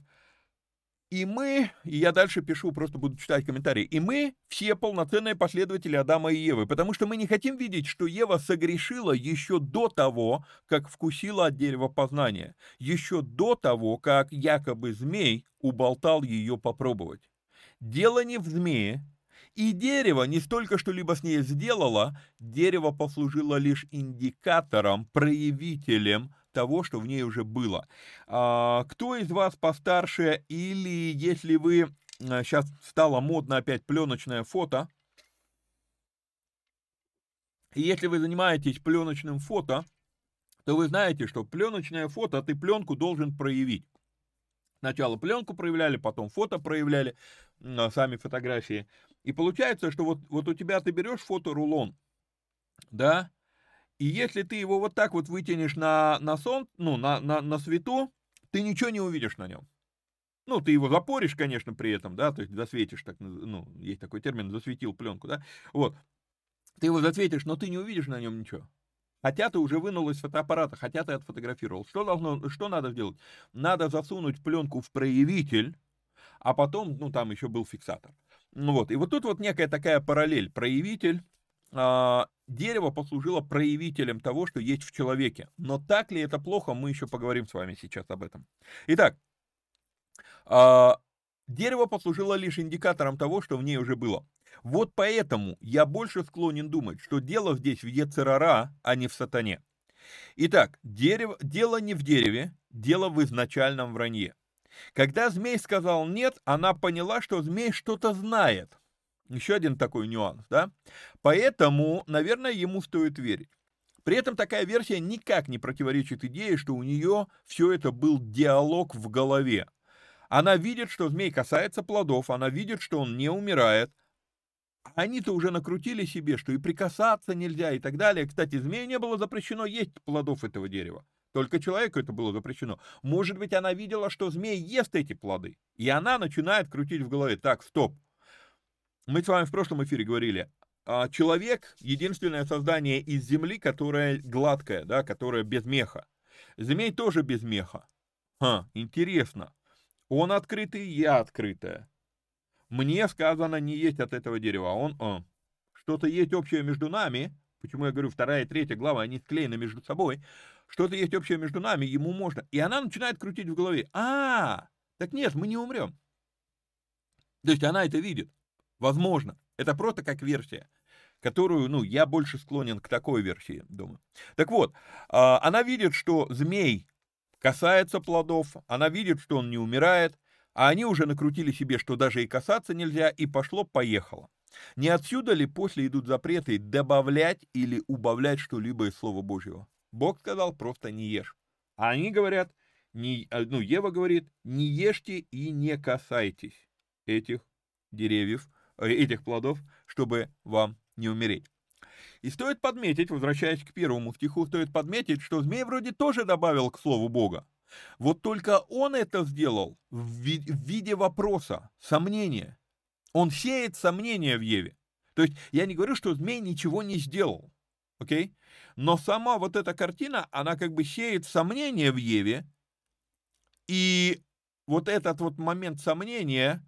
И мы, и я дальше пишу, просто буду читать комментарии, и мы все полноценные последователи Адама и Евы, потому что мы не хотим видеть, что Ева согрешила еще до того, как вкусила от дерева познания, еще до того, как якобы змей уболтал ее попробовать. Дело не в змее, и дерево не столько что-либо с ней сделало, дерево послужило лишь индикатором, проявителем того, что в ней уже было. А, кто из вас постарше или если вы... Сейчас а, стало модно опять пленочное фото. И если вы занимаетесь пленочным фото, то вы знаете, что пленочное фото ты пленку должен проявить. Сначала пленку проявляли, потом фото проявляли, сами фотографии. И получается, что вот, вот у тебя ты берешь фоторулон, да, и если ты его вот так вот вытянешь на, на сон, ну, на, на, на свету, ты ничего не увидишь на нем. Ну, ты его запоришь, конечно, при этом, да, то есть засветишь, так, ну, есть такой термин, засветил пленку, да, вот. Ты его засветишь, но ты не увидишь на нем ничего. Хотя ты уже вынул из фотоаппарата, хотя ты отфотографировал. Что, должно, что надо сделать? Надо засунуть пленку в проявитель, а потом, ну, там еще был фиксатор. Ну вот, и вот тут вот некая такая параллель. Проявитель, э, дерево послужило проявителем того, что есть в человеке. Но так ли это плохо, мы еще поговорим с вами сейчас об этом. Итак, э, дерево послужило лишь индикатором того, что в ней уже было. Вот поэтому я больше склонен думать, что дело здесь в Ецерара, а не в сатане. Итак, дерево, дело не в дереве, дело в изначальном вранье. Когда змей сказал «нет», она поняла, что змей что-то знает. Еще один такой нюанс, да? Поэтому, наверное, ему стоит верить. При этом такая версия никак не противоречит идее, что у нее все это был диалог в голове. Она видит, что змей касается плодов, она видит, что он не умирает. Они-то уже накрутили себе, что и прикасаться нельзя и так далее. Кстати, змею не было запрещено есть плодов этого дерева. Только человеку это было запрещено. Может быть, она видела, что змей ест эти плоды. И она начинает крутить в голове. Так, стоп. Мы с вами в прошлом эфире говорили, а человек — единственное создание из земли, которое гладкое, да, которое без меха. Змей тоже без меха. Ха, интересно. Он открытый, я открытая. Мне сказано не есть от этого дерева, а он, а. Что-то есть общее между нами, почему я говорю, вторая и третья глава, они склеены между собой, что-то есть общее между нами, ему можно. И она начинает крутить в голове. А, так нет, мы не умрем. То есть она это видит. Возможно. Это просто как версия, которую, ну, я больше склонен к такой версии, думаю. Так вот, а, она видит, что змей касается плодов, она видит, что он не умирает, а они уже накрутили себе, что даже и касаться нельзя, и пошло-поехало. Не отсюда ли после идут запреты добавлять или убавлять что-либо из Слова Божьего? Бог сказал, просто не ешь. А они говорят, не, э, ну, Ева говорит, не ешьте и не касайтесь этих деревьев, э, этих плодов, чтобы вам не умереть. И стоит подметить, возвращаясь к первому стиху, стоит подметить, что змей вроде тоже добавил к слову Бога. Вот только он это сделал в виде вопроса, сомнения. Он сеет сомнения в Еве. То есть я не говорю, что змей ничего не сделал окей? Но сама вот эта картина, она как бы сеет сомнения в Еве, и вот этот вот момент сомнения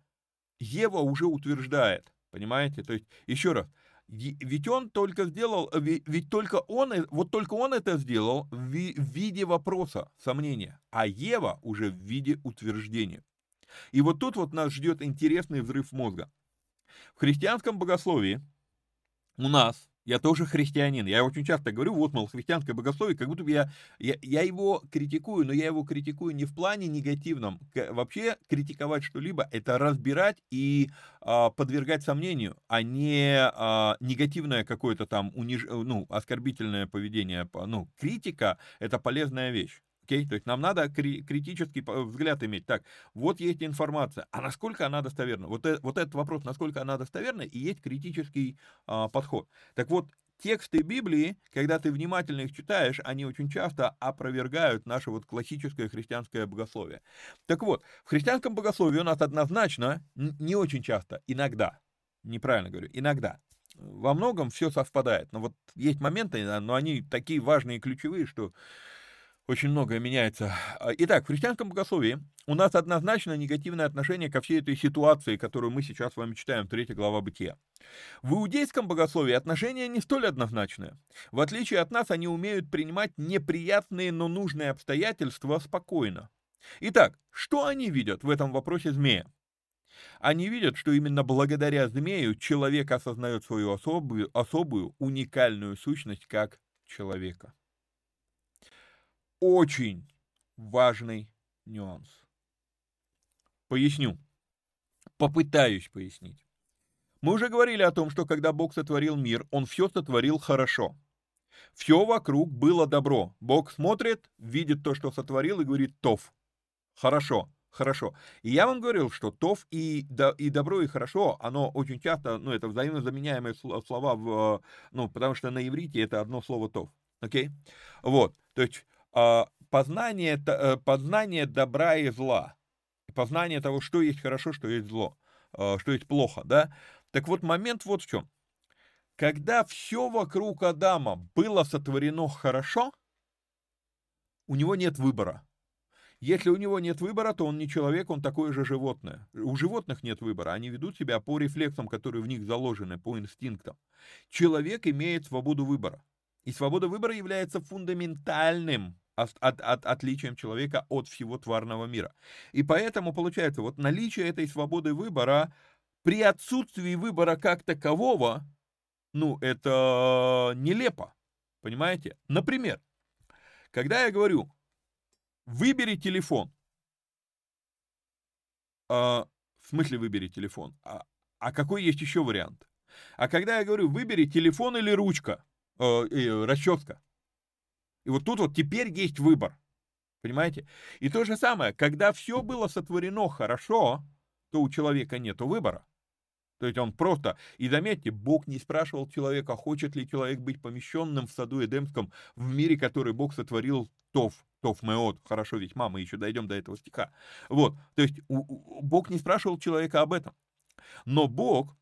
Ева уже утверждает, понимаете? То есть, еще раз, Ведь он только сделал, ведь только он, вот только он это сделал в виде вопроса, сомнения, а Ева уже в виде утверждения. И вот тут вот нас ждет интересный взрыв мозга. В христианском богословии у нас я тоже христианин. Я очень часто говорю, вот, мол, христианское богословие, как будто бы я, я, я его критикую, но я его критикую не в плане негативном. Вообще критиковать что-либо – это разбирать и а, подвергать сомнению, а не а, негативное какое-то там униж... ну, оскорбительное поведение. Ну, критика – это полезная вещь. Окей, okay? то есть нам надо кри- критический взгляд иметь. Так, вот есть информация, а насколько она достоверна? Вот, э- вот этот вопрос, насколько она достоверна, и есть критический а, подход. Так вот, тексты Библии, когда ты внимательно их читаешь, они очень часто опровергают наше вот классическое христианское богословие. Так вот, в христианском богословии у нас однозначно, не очень часто, иногда, неправильно говорю, иногда, во многом все совпадает. Но вот есть моменты, но они такие важные и ключевые, что очень многое меняется. А, итак, в христианском богословии у нас однозначно негативное отношение ко всей этой ситуации, которую мы сейчас с вами читаем, 3 глава Бытия. В иудейском богословии отношения не столь однозначные. В отличие от нас, они умеют принимать неприятные, но нужные обстоятельства спокойно. Итак, что они видят в этом вопросе змея? Они видят, что именно благодаря змею человек осознает свою особую, особую уникальную сущность как человека очень важный нюанс. Поясню. Попытаюсь пояснить. Мы уже говорили о том, что когда Бог сотворил мир, Он все сотворил хорошо. Все вокруг было добро. Бог смотрит, видит то, что сотворил, и говорит «тов». Хорошо, хорошо. И я вам говорил, что «тов» и, и «добро» и «хорошо», оно очень часто, ну, это взаимозаменяемые слова, в, ну, потому что на иврите это одно слово «тов». Окей? Okay? Вот, то есть познание, э, познание добра и зла, познание того, что есть хорошо, что есть зло, а, что есть плохо, да? Так вот, момент вот в чем. Когда все вокруг Адама было сотворено хорошо, у него нет выбора. Если у него нет выбора, то он не человек, он такое же животное. У животных нет выбора, они ведут себя по рефлексам, которые в них заложены, по инстинктам. Человек имеет свободу выбора. И свобода выбора является фундаментальным от, от, от, отличием человека от всего тварного мира. И поэтому получается, вот наличие этой свободы выбора при отсутствии выбора как такового, ну, это нелепо, понимаете? Например, когда я говорю, выбери телефон, а, в смысле выбери телефон, а, а какой есть еще вариант? А когда я говорю, выбери телефон или ручка, э, расческа, и вот тут вот теперь есть выбор. Понимаете? И то же самое, когда все было сотворено хорошо, то у человека нет выбора. То есть он просто, и заметьте, Бог не спрашивал человека, хочет ли человек быть помещенным в саду Эдемском, в мире, который Бог сотворил Тов, Тов Меот. Хорошо, ведь мама, еще дойдем до этого стиха. Вот, то есть у, у, Бог не спрашивал человека об этом. Но Бог,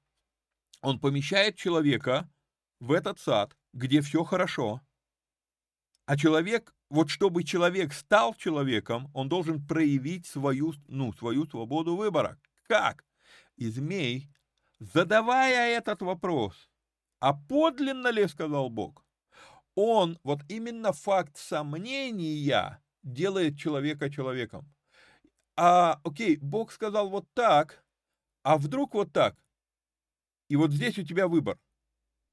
он помещает человека в этот сад, где все хорошо, а человек, вот чтобы человек стал человеком, он должен проявить свою, ну, свою свободу выбора. Как? И змей, задавая этот вопрос, а подлинно ли, сказал Бог, он, вот именно факт сомнения делает человека человеком. А, окей, Бог сказал вот так, а вдруг вот так. И вот здесь у тебя выбор.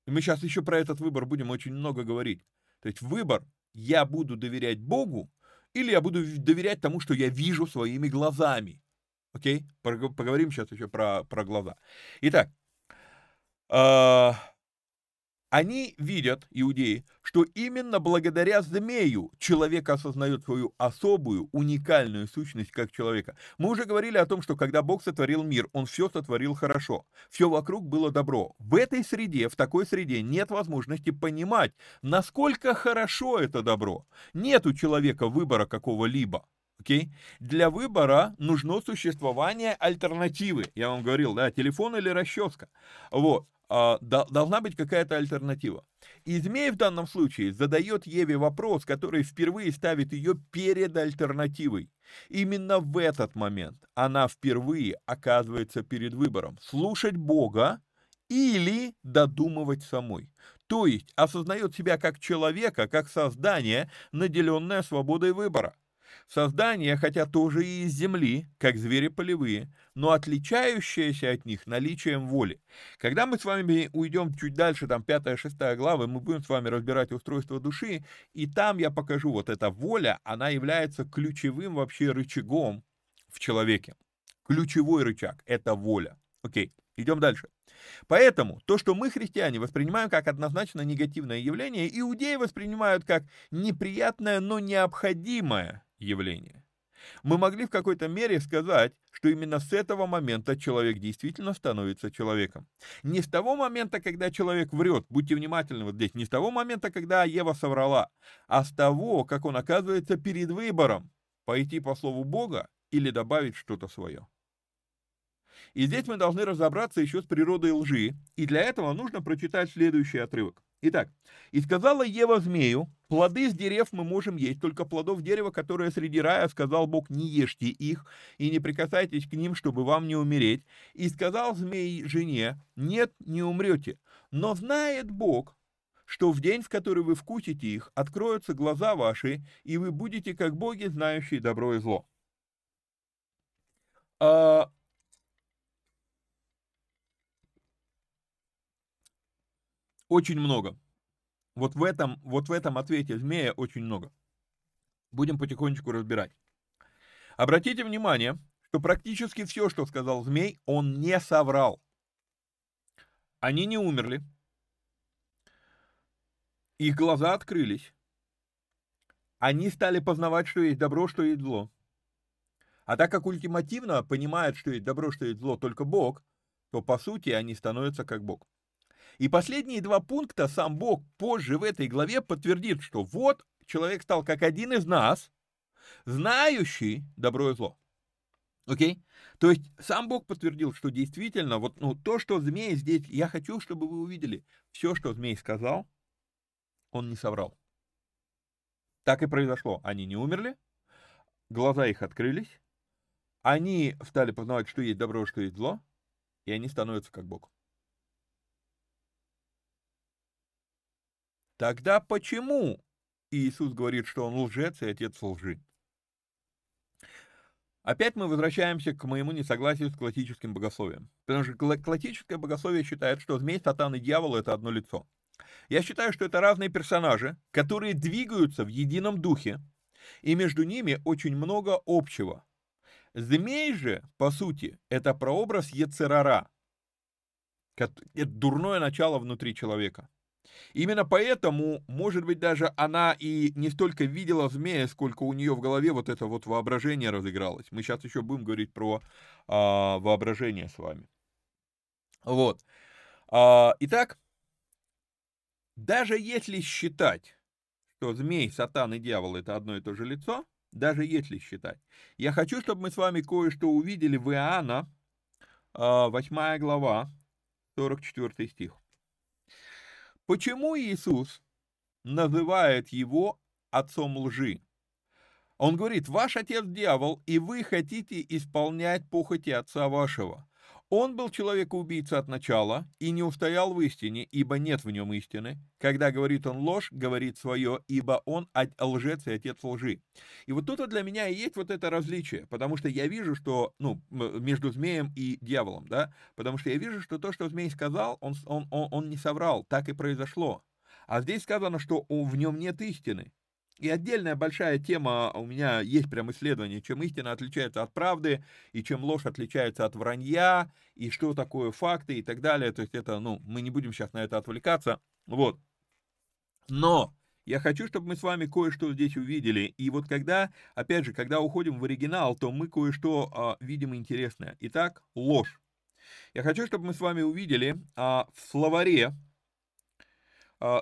И мы сейчас еще про этот выбор будем очень много говорить. То есть выбор я буду доверять Богу, или я буду доверять тому, что я вижу своими глазами. Окей? Поговорим сейчас еще про, про глаза. Итак, э, они видят, иудеи, что именно благодаря змею человек осознает свою особую, уникальную сущность как человека. Мы уже говорили о том, что когда Бог сотворил мир, Он все сотворил хорошо. Все вокруг было добро. В этой среде, в такой среде нет возможности понимать, насколько хорошо это добро. Нет у человека выбора какого-либо. Okay? Для выбора нужно существование альтернативы. Я вам говорил, да, телефон или расческа. Вот. А, должна быть какая-то альтернатива. И змей в данном случае задает Еве вопрос, который впервые ставит ее перед альтернативой. Именно в этот момент она впервые оказывается перед выбором слушать Бога или додумывать самой. То есть осознает себя как человека, как создание, наделенное свободой выбора. Создание, хотя тоже и из земли, как звери полевые, но отличающееся от них наличием воли. Когда мы с вами уйдем чуть дальше, там 5-6 главы, мы будем с вами разбирать устройство души, и там я покажу, вот эта воля, она является ключевым вообще рычагом в человеке. Ключевой рычаг – это воля. Окей, идем дальше. Поэтому то, что мы, христиане, воспринимаем как однозначно негативное явление, иудеи воспринимают как неприятное, но необходимое явление. Мы могли в какой-то мере сказать, что именно с этого момента человек действительно становится человеком. Не с того момента, когда человек врет, будьте внимательны вот здесь, не с того момента, когда Ева соврала, а с того, как он оказывается перед выбором, пойти по слову Бога или добавить что-то свое. И здесь мы должны разобраться еще с природой лжи, и для этого нужно прочитать следующий отрывок. Итак, «И сказала Ева змею, плоды с дерев мы можем есть, только плодов дерева, которое среди рая, сказал Бог, не ешьте их, и не прикасайтесь к ним, чтобы вам не умереть. И сказал змей жене, нет, не умрете, но знает Бог, что в день, в который вы вкусите их, откроются глаза ваши, и вы будете как боги, знающие добро и зло». А, Очень много. Вот в этом, вот в этом ответе змея очень много. Будем потихонечку разбирать. Обратите внимание, что практически все, что сказал змей, он не соврал. Они не умерли. Их глаза открылись. Они стали познавать, что есть добро, что есть зло. А так как ультимативно понимают, что есть добро, что есть зло только Бог, то по сути они становятся как Бог. И последние два пункта сам Бог позже в этой главе подтвердит, что вот человек стал как один из нас, знающий добро и зло. Окей? Okay? То есть сам Бог подтвердил, что действительно, вот ну, то, что змей здесь, я хочу, чтобы вы увидели, все, что змей сказал, он не соврал. Так и произошло. Они не умерли, глаза их открылись, они стали познавать, что есть добро, что есть зло, и они становятся как Бог. Тогда почему Иисус говорит, что он лжец и отец лжи? Опять мы возвращаемся к моему несогласию с классическим богословием. Потому что классическое богословие считает, что змей, сатан и дьявол – это одно лицо. Я считаю, что это разные персонажи, которые двигаются в едином духе, и между ними очень много общего. Змей же, по сути, это прообраз Ецерара, это дурное начало внутри человека. Именно поэтому, может быть, даже она и не столько видела змея, сколько у нее в голове вот это вот воображение разыгралось. Мы сейчас еще будем говорить про а, воображение с вами. Вот. А, итак, даже если считать, что змей, сатан и дьявол это одно и то же лицо, даже если считать, я хочу, чтобы мы с вами кое-что увидели в Иоанна, 8 а, глава, 44 стих. Почему Иисус называет его отцом лжи? Он говорит, ваш отец дьявол, и вы хотите исполнять похоти отца вашего. Он был человек-убийца от начала и не устоял в истине, ибо нет в нем истины. Когда говорит он ложь, говорит свое, ибо он лжец и отец лжи. И вот тут для меня и есть вот это различие, потому что я вижу, что, ну, между змеем и дьяволом, да, потому что я вижу, что то, что змей сказал, он, он, он, он не соврал, так и произошло. А здесь сказано, что в нем нет истины. И отдельная большая тема у меня есть прям исследование, чем истина отличается от правды, и чем ложь отличается от вранья, и что такое факты и так далее. То есть это, ну, мы не будем сейчас на это отвлекаться. Вот. Но я хочу, чтобы мы с вами кое-что здесь увидели. И вот когда, опять же, когда уходим в оригинал, то мы кое-что а, видим интересное. Итак, ложь. Я хочу, чтобы мы с вами увидели а, в словаре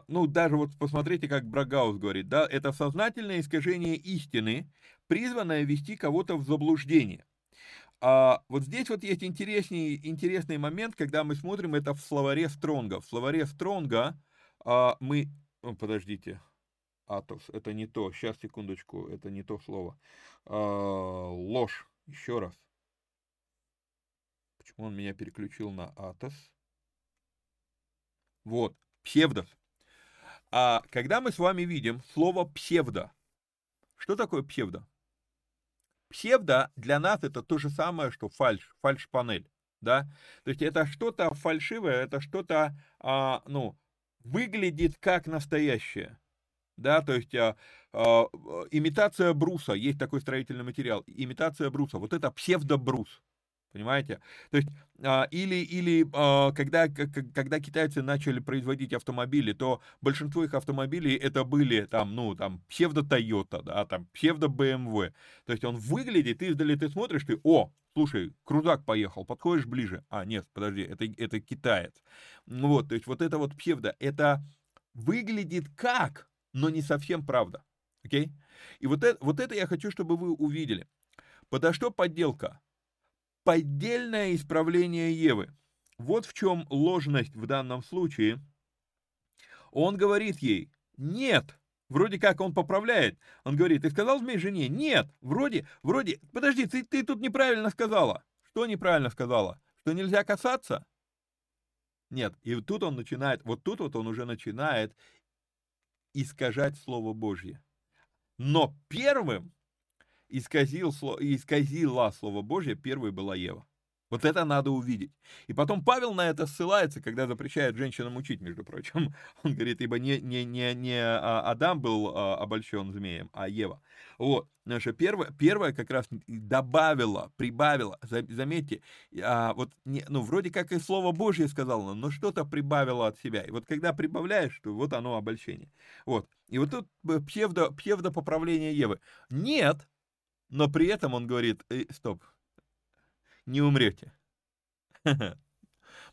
ну, даже вот посмотрите, как Брагаус говорит, да, это сознательное искажение истины, призванное ввести кого-то в заблуждение. А вот здесь вот есть интересный, интересный момент, когда мы смотрим это в словаре Стронга. В словаре Стронга а, мы... О, подождите. Атос, это не то. Сейчас, секундочку, это не то слово. А, ложь. Еще раз. Почему он меня переключил на Атос? Вот, псевдос. А когда мы с вами видим слово псевдо, что такое псевдо? Псевдо для нас это то же самое, что фальш, фальш-панель, да? То есть это что-то фальшивое, это что-то, а, ну, выглядит как настоящее, да, то есть а, а, имитация бруса, есть такой строительный материал, имитация бруса, вот это псевдобрус, Понимаете? То есть, а, или, или а, когда, когда китайцы начали производить автомобили, то большинство их автомобилей это были там, ну, там, псевдо-Тойота, да, там, псевдо-БМВ. То есть он выглядит, издали ты смотришь, ты, о, слушай, крузак поехал, подходишь ближе. А, нет, подожди, это, это китаец. Ну вот, то есть вот это вот псевдо, это выглядит как, но не совсем правда. Окей? И вот это, вот это я хочу, чтобы вы увидели. Подо что подделка? Поддельное исправление Евы. Вот в чем ложность в данном случае. Он говорит ей, нет, вроде как он поправляет. Он говорит, ты сказал змей жене? Нет, вроде, вроде, подожди, ты, ты тут неправильно сказала. Что неправильно сказала? Что нельзя касаться? Нет, и тут он начинает, вот тут вот он уже начинает искажать Слово Божье. Но первым исказил, исказила Слово Божье, первой была Ева. Вот это надо увидеть. И потом Павел на это ссылается, когда запрещает женщинам учить, между прочим. Он говорит, ибо не, не, не, не а, Адам был а, обольщен змеем, а Ева. Вот. Наша первая, первая как раз добавила, прибавила, заметьте, а, вот, ну, вроде как и Слово Божье сказала, но что-то прибавило от себя. И вот когда прибавляешь, то вот оно обольщение. Вот. И вот тут э, псевдо, псевдо поправление Евы. Нет, но при этом он говорит, э, стоп, не умрете.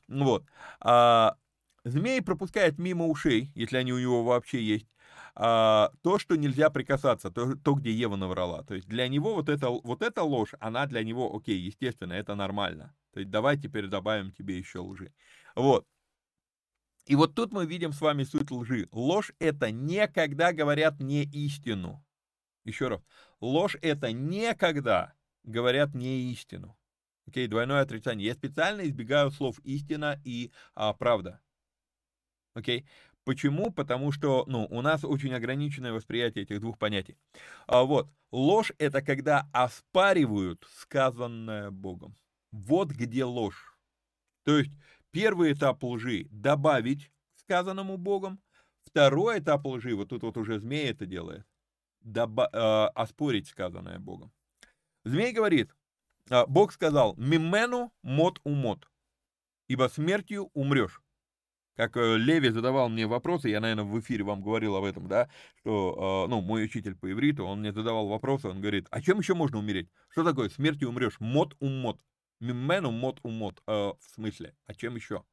Вот. А, змей пропускает мимо ушей, если они у него вообще есть, а, то, что нельзя прикасаться, то, то, где Ева наврала. То есть для него вот эта, вот эта ложь, она для него, окей, естественно, это нормально. То есть давай теперь добавим тебе еще лжи. Вот. И вот тут мы видим с вами суть лжи. Ложь это не когда говорят не истину. Еще раз. Ложь это никогда говорят не истину. Окей, okay, двойное отрицание. Я специально избегаю слов истина и а, правда. Окей. Okay? Почему? Потому что, ну, у нас очень ограниченное восприятие этих двух понятий. А, вот, ложь это когда оспаривают сказанное Богом. Вот где ложь. То есть первый этап лжи добавить сказанному Богом, второй этап лжи, вот тут вот уже змея это делает, доба- э, оспорить сказанное Богом. Змей говорит, э, Бог сказал, «Мимену мот умот, ибо смертью умрешь». Как э, Леви задавал мне вопросы, я, наверное, в эфире вам говорил об этом, да, что, э, ну, мой учитель по ивриту, он мне задавал вопросы, он говорит, а чем еще можно умереть? Что такое смертью умрешь? Мот умот. Мимену мот умот. Э, в смысле, а чем еще?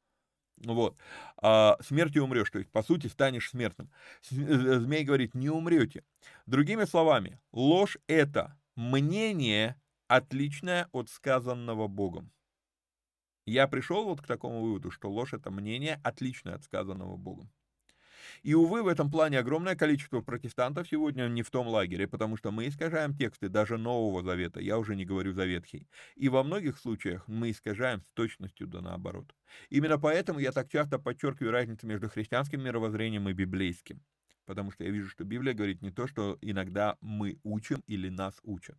Вот. А, смертью умрешь, то есть, по сути, станешь смертным. Э, змей говорит, не умрете. Другими словами, ложь – это мнение, отличное от сказанного Богом. Я пришел вот к такому выводу, что ложь – это мнение, отличное от сказанного Богом. И, увы, в этом плане огромное количество протестантов сегодня не в том лагере, потому что мы искажаем тексты даже Нового Завета, я уже не говорю за Ветхий. И во многих случаях мы искажаем с точностью да наоборот. Именно поэтому я так часто подчеркиваю разницу между христианским мировоззрением и библейским. Потому что я вижу, что Библия говорит не то, что иногда мы учим или нас учат.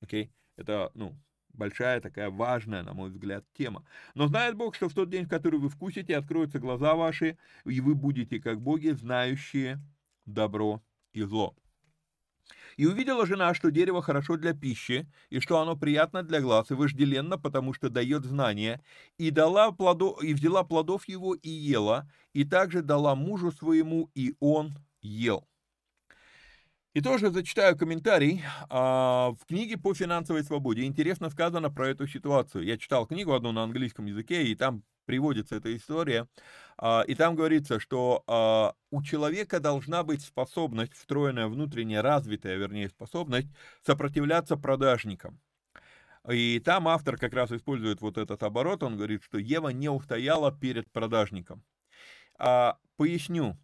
Окей? Okay? Это, ну, Большая такая важная, на мой взгляд, тема. Но знает Бог, что в тот день, в который вы вкусите, откроются глаза ваши, и вы будете как боги, знающие добро и зло. И увидела жена, что дерево хорошо для пищи, и что оно приятно для глаз и вожделенно, потому что дает знания, и, дала плодо, и взяла плодов его и ела, и также дала мужу своему, и он ел. И тоже зачитаю комментарий. А, в книге по финансовой свободе интересно сказано про эту ситуацию. Я читал книгу одну на английском языке, и там приводится эта история. А, и там говорится, что а, у человека должна быть способность, встроенная внутренняя, развитая, вернее, способность сопротивляться продажникам. И там автор как раз использует вот этот оборот, он говорит, что Ева не устояла перед продажником. Поясню,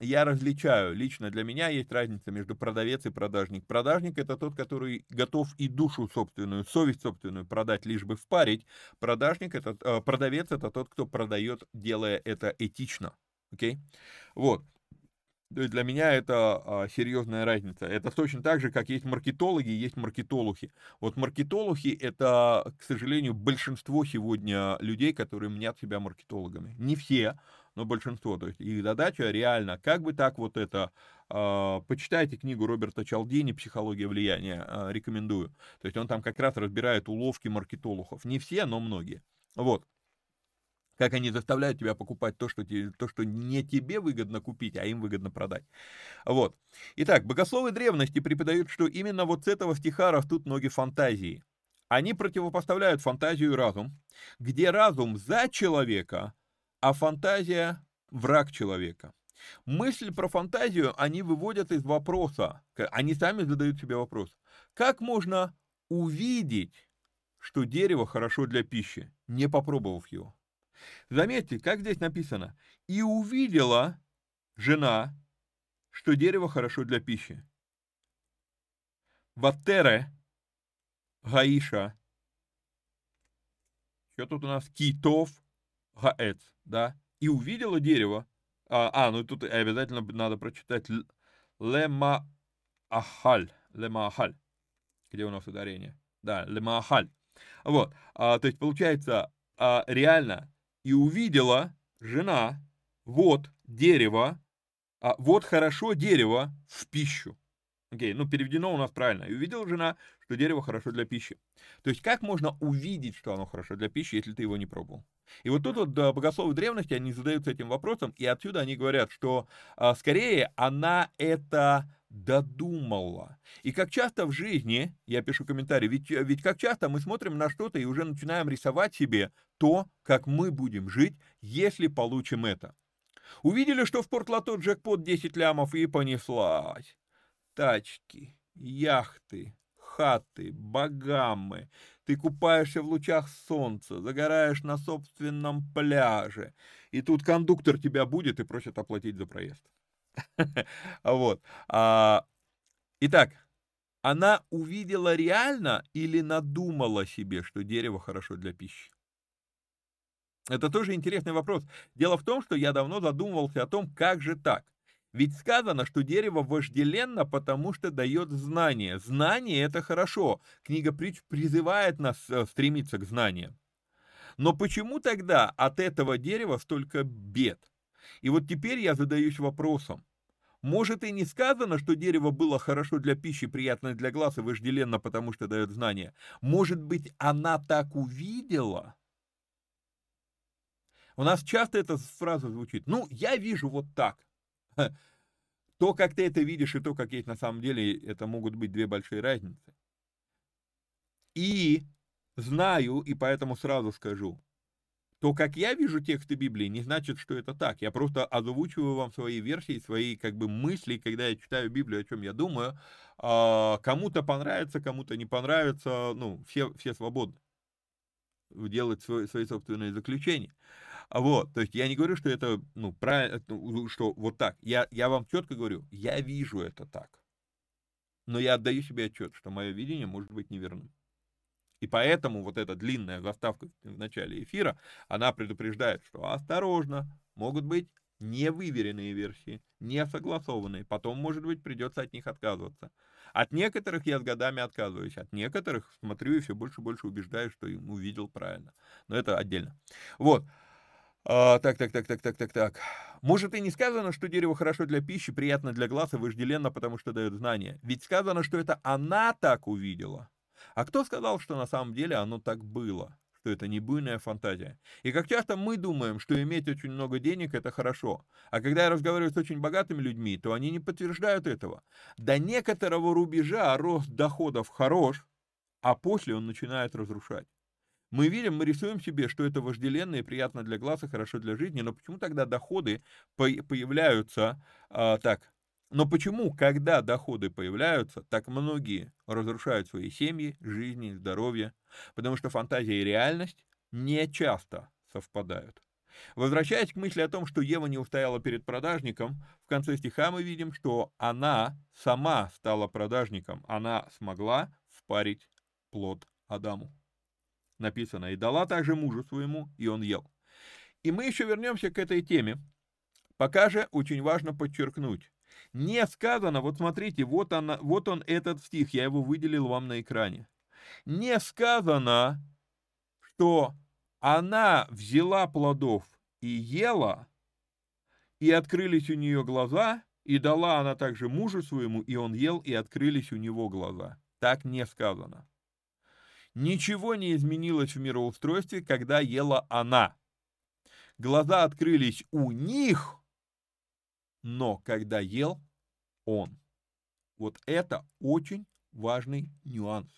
я различаю, лично для меня есть разница между продавец и продажник. Продажник это тот, который готов и душу собственную, совесть собственную продать, лишь бы впарить. Продажник это, э, продавец это тот, кто продает, делая это этично. Окей? Okay? Вот. То есть для меня это а, серьезная разница. Это точно так же, как есть маркетологи, есть маркетологи. Вот маркетологи это, к сожалению, большинство сегодня людей, которые мнят себя маркетологами. Не все, но большинство. То есть их задача реально, как бы так вот это, э, почитайте книгу Роберта Чалдини «Психология влияния», э, рекомендую. То есть он там как раз разбирает уловки маркетологов. Не все, но многие. Вот. Как они заставляют тебя покупать то, что, тебе, то, что не тебе выгодно купить, а им выгодно продать. Вот. Итак, богословы древности преподают, что именно вот с этого стиха растут ноги фантазии. Они противопоставляют фантазию и разум, где разум за человека – а фантазия – враг человека. Мысль про фантазию они выводят из вопроса, они сами задают себе вопрос, как можно увидеть, что дерево хорошо для пищи, не попробовав его. Заметьте, как здесь написано, и увидела жена, что дерево хорошо для пищи. Ватере, Гаиша, что тут у нас? Китов, Гаэц, да, и увидела дерево. А, а ну тут обязательно надо прочитать Лема Ахаль, Лема Ахаль. Где у нас ударение? Да, Лема Ахаль. Вот, а, то есть получается, а, реально, и увидела жена, вот дерево, а, вот хорошо дерево в пищу. Окей, ну переведено у нас правильно. И увидела жена, что дерево хорошо для пищи. То есть как можно увидеть, что оно хорошо для пищи, если ты его не пробовал? И вот тут вот богословы древности, они задаются этим вопросом, и отсюда они говорят, что а, скорее она это додумала. И как часто в жизни, я пишу комментарий, ведь, ведь как часто мы смотрим на что-то и уже начинаем рисовать себе то, как мы будем жить, если получим это. Увидели, что в спортлото джекпот 10 лямов и понеслась. Тачки, яхты, хаты, багамы. Ты купаешься в лучах солнца, загораешь на собственном пляже. И тут кондуктор тебя будет и просит оплатить за проезд. Вот. А, итак, она увидела реально или надумала себе, что дерево хорошо для пищи? Это тоже интересный вопрос. Дело в том, что я давно задумывался о том, как же так. Ведь сказано, что дерево вожделенно, потому что дает знание. Знание – это хорошо. Книга притч призывает нас э, стремиться к знаниям. Но почему тогда от этого дерева столько бед? И вот теперь я задаюсь вопросом. Может и не сказано, что дерево было хорошо для пищи, приятно для глаз и вожделенно, потому что дает знание. Может быть, она так увидела? У нас часто эта фраза звучит. Ну, я вижу вот так. То, как ты это видишь, и то, как есть на самом деле, это могут быть две большие разницы. И знаю, и поэтому сразу скажу, то, как я вижу тексты Библии, не значит, что это так. Я просто озвучиваю вам свои версии, свои как бы мысли, когда я читаю Библию, о чем я думаю. А, кому-то понравится, кому-то не понравится, ну, все, все свободны делать свои, свои собственные заключения. А вот, то есть я не говорю, что это, ну, правильно, ну, что вот так. Я, я вам четко говорю, я вижу это так. Но я отдаю себе отчет, что мое видение может быть неверным. И поэтому вот эта длинная заставка в начале эфира, она предупреждает, что осторожно, могут быть невыверенные версии, не согласованные. Потом, может быть, придется от них отказываться. От некоторых я с годами отказываюсь, от некоторых смотрю и все больше и больше убеждаюсь, что увидел правильно. Но это отдельно. Вот. А, так, так, так, так, так, так, так. Может и не сказано, что дерево хорошо для пищи, приятно для глаз и вожделенно, потому что дает знания. Ведь сказано, что это она так увидела. А кто сказал, что на самом деле оно так было? Что это не буйная фантазия. И как часто мы думаем, что иметь очень много денег это хорошо. А когда я разговариваю с очень богатыми людьми, то они не подтверждают этого. До некоторого рубежа рост доходов хорош, а после он начинает разрушать. Мы видим, мы рисуем себе, что это вожделенно и приятно для глаз и хорошо для жизни, но почему тогда доходы появляются а, так? Но почему, когда доходы появляются, так многие разрушают свои семьи, жизни, здоровье? Потому что фантазия и реальность не часто совпадают. Возвращаясь к мысли о том, что Ева не устояла перед продажником, в конце стиха мы видим, что она сама стала продажником, она смогла впарить плод Адаму. Написано, и дала также мужу своему, и он ел. И мы еще вернемся к этой теме. Пока же очень важно подчеркнуть, не сказано, вот смотрите, вот, она, вот он этот стих, я его выделил вам на экране. Не сказано, что она взяла плодов и ела, и открылись у нее глаза, и дала она также мужу своему, и он ел, и открылись у него глаза. Так не сказано. Ничего не изменилось в мироустройстве, когда ела она. Глаза открылись у них, но когда ел он. Вот это очень важный нюанс.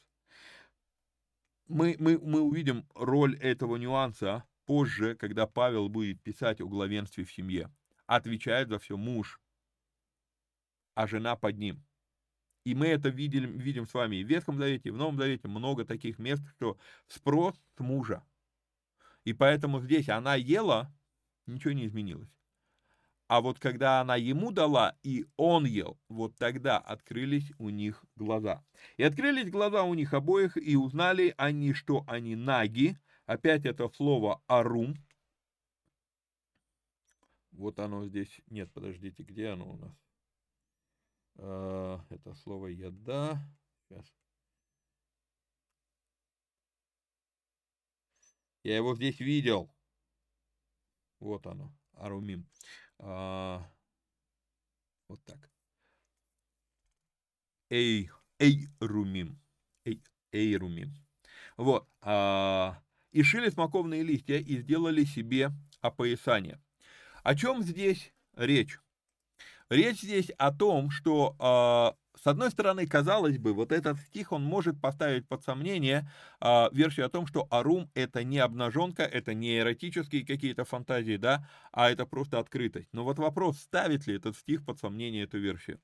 Мы, мы, мы увидим роль этого нюанса позже, когда Павел будет писать о главенстве в семье. Отвечает за все муж, а жена под ним. И мы это видим, видим с вами и в Ветхом Завете, и в Новом Завете много таких мест, что спрос с мужа. И поэтому здесь она ела, ничего не изменилось. А вот когда она ему дала, и он ел, вот тогда открылись у них глаза. И открылись глаза у них обоих, и узнали они, что они наги. Опять это слово «арум». Вот оно здесь. Нет, подождите, где оно у нас? А, это слово «еда». Сейчас. Я его здесь видел. Вот оно, арумим. А, вот так. Эй, эй, румим. Эй, эй, румим. Вот. А, и шили смоковные листья и сделали себе опоясание. О чем здесь речь? Речь здесь о том, что а, с одной стороны, казалось бы, вот этот стих, он может поставить под сомнение э, версию о том, что Арум это не обнаженка, это не эротические какие-то фантазии, да, а это просто открытость. Но вот вопрос, ставит ли этот стих под сомнение эту версию.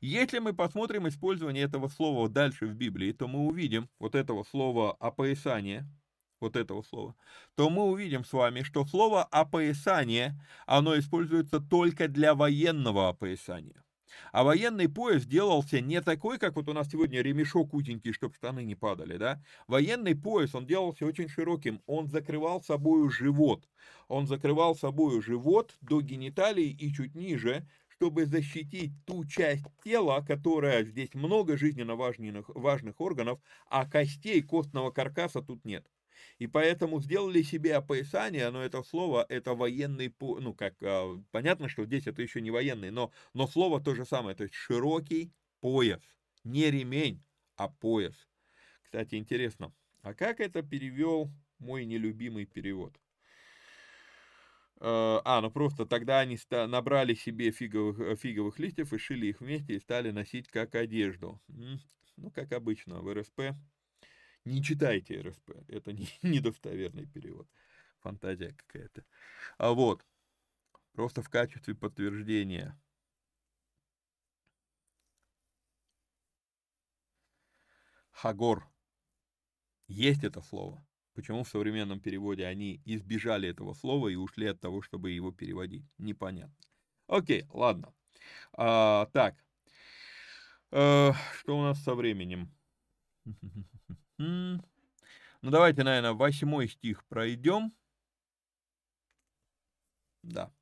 Если мы посмотрим использование этого слова дальше в Библии, то мы увидим вот этого слова «опоясание», вот этого слова, то мы увидим с вами, что слово «опоясание», оно используется только для военного опоясания. А военный пояс делался не такой, как вот у нас сегодня ремешок узенький, чтобы штаны не падали, да? Военный пояс, он делался очень широким, он закрывал собою живот. Он закрывал собою живот до гениталий и чуть ниже, чтобы защитить ту часть тела, которая здесь много жизненно важных, важных органов, а костей костного каркаса тут нет. И поэтому сделали себе опоясание, но это слово, это военный, ну, как, а, понятно, что здесь это еще не военный, но, но слово то же самое, то есть широкий пояс, не ремень, а пояс. Кстати, интересно, а как это перевел мой нелюбимый перевод? А, а, ну просто тогда они набрали себе фиговых, фиговых листьев и шили их вместе и стали носить как одежду. Ну, как обычно, в РСП не читайте РСП, это не, недостоверный перевод. Фантазия какая-то. А вот, просто в качестве подтверждения. Хагор. Есть это слово. Почему в современном переводе они избежали этого слова и ушли от того, чтобы его переводить? Непонятно. Окей, ладно. А, так. А, что у нас со временем? Ну, давайте, наверное, восьмой стих пройдем. Да.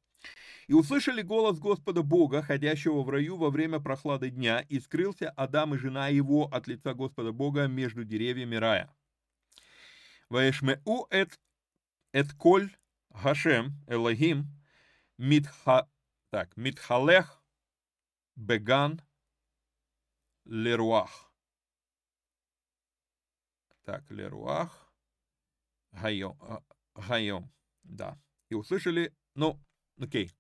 «И услышали голос Господа Бога, ходящего в раю во время прохлады дня, и скрылся Адам и жена его от лица Господа Бога между деревьями рая. Ваешмеу эт, эт коль Хашем Элогим митха, так, митхалех беган леруах. Так, Леруах. Гайом. А, Гайом. Да. И услышали, ну, окей.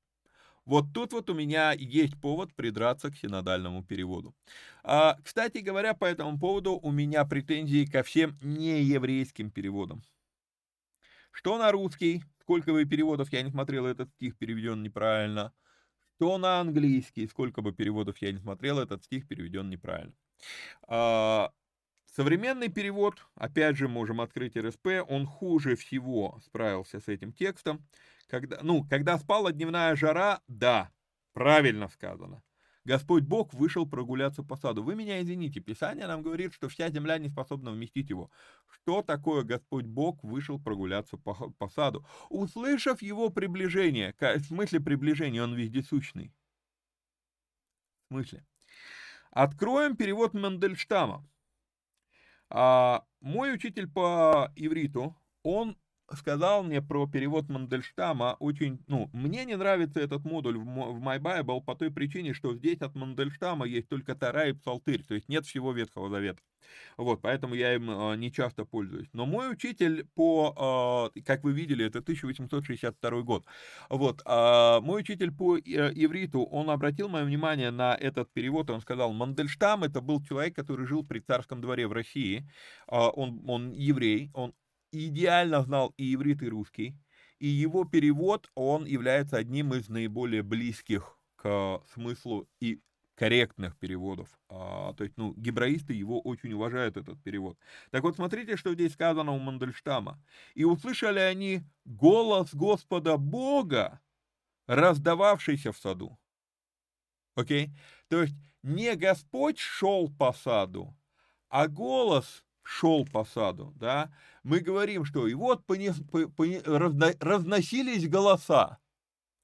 Вот тут вот у меня есть повод придраться к синодальному переводу. А, кстати говоря, по этому поводу у меня претензии ко всем нееврейским переводам. Что на русский, сколько бы переводов я не смотрел, этот стих переведен неправильно. Что на английский, сколько бы переводов я не смотрел, этот стих переведен неправильно. А, Современный перевод, опять же, можем открыть РСП, он хуже всего справился с этим текстом. Когда, ну, когда спала дневная жара, да, правильно сказано. Господь Бог вышел прогуляться по саду. Вы меня извините, Писание нам говорит, что вся земля не способна вместить его. Что такое Господь Бог вышел прогуляться по, по саду? Услышав его приближение, в смысле приближения, он вездесущный. В смысле? Откроем перевод Мандельштама. А, мой учитель по ивриту, он сказал мне про перевод Мандельштама, очень, ну, мне не нравится этот модуль в My Bible по той причине, что здесь от Мандельштама есть только Тара и Псалтырь, то есть нет всего Ветхого Завета. Вот, поэтому я им э, не часто пользуюсь. Но мой учитель по, э, как вы видели, это 1862 год. Вот, э, мой учитель по ивриту, он обратил мое внимание на этот перевод, он сказал, Мандельштам это был человек, который жил при царском дворе в России, он, он еврей, он идеально знал и иврит, и русский, и его перевод, он является одним из наиболее близких к смыслу и корректных переводов. А, то есть, ну, гебраисты его очень уважают, этот перевод. Так вот, смотрите, что здесь сказано у Мандельштама. «И услышали они голос Господа Бога, раздававшийся в саду». Окей? Okay? То есть, не Господь шел по саду, а голос шел по саду, да, мы говорим, что и вот понес, понес, разно, разносились голоса.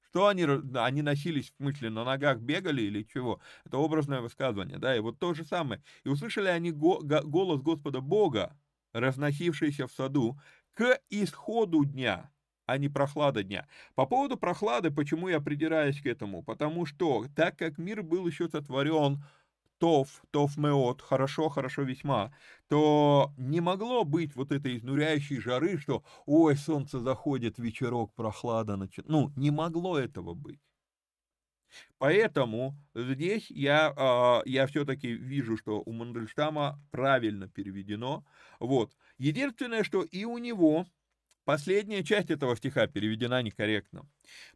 Что они, они носились, в смысле, на ногах бегали или чего? Это образное высказывание, да, и вот то же самое. И услышали они го, го, голос Господа Бога, разносившийся в саду, к исходу дня, а не прохлада дня. По поводу прохлады, почему я придираюсь к этому? Потому что, так как мир был еще сотворен тов, тов меот, хорошо, хорошо весьма, то не могло быть вот этой изнуряющей жары, что, ой, солнце заходит, вечерок, прохлада, начинает. Ну, не могло этого быть. Поэтому здесь я, а, я все-таки вижу, что у Мандельштама правильно переведено. Вот. Единственное, что и у него последняя часть этого стиха переведена некорректно.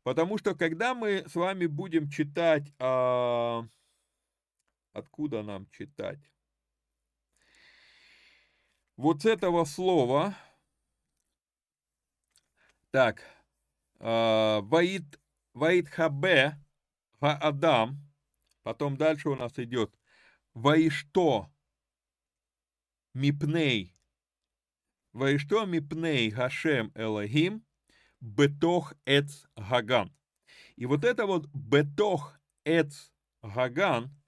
Потому что когда мы с вами будем читать... Откуда нам читать? Вот с этого слова, так, а, Ваид, Ваид Хабе, Адам, потом дальше у нас идет Ваишто, Мипней, Ваишто Мипней Гашем Элогим, Бетох Эц Гаган. И вот это вот Бетох Эц Гаган –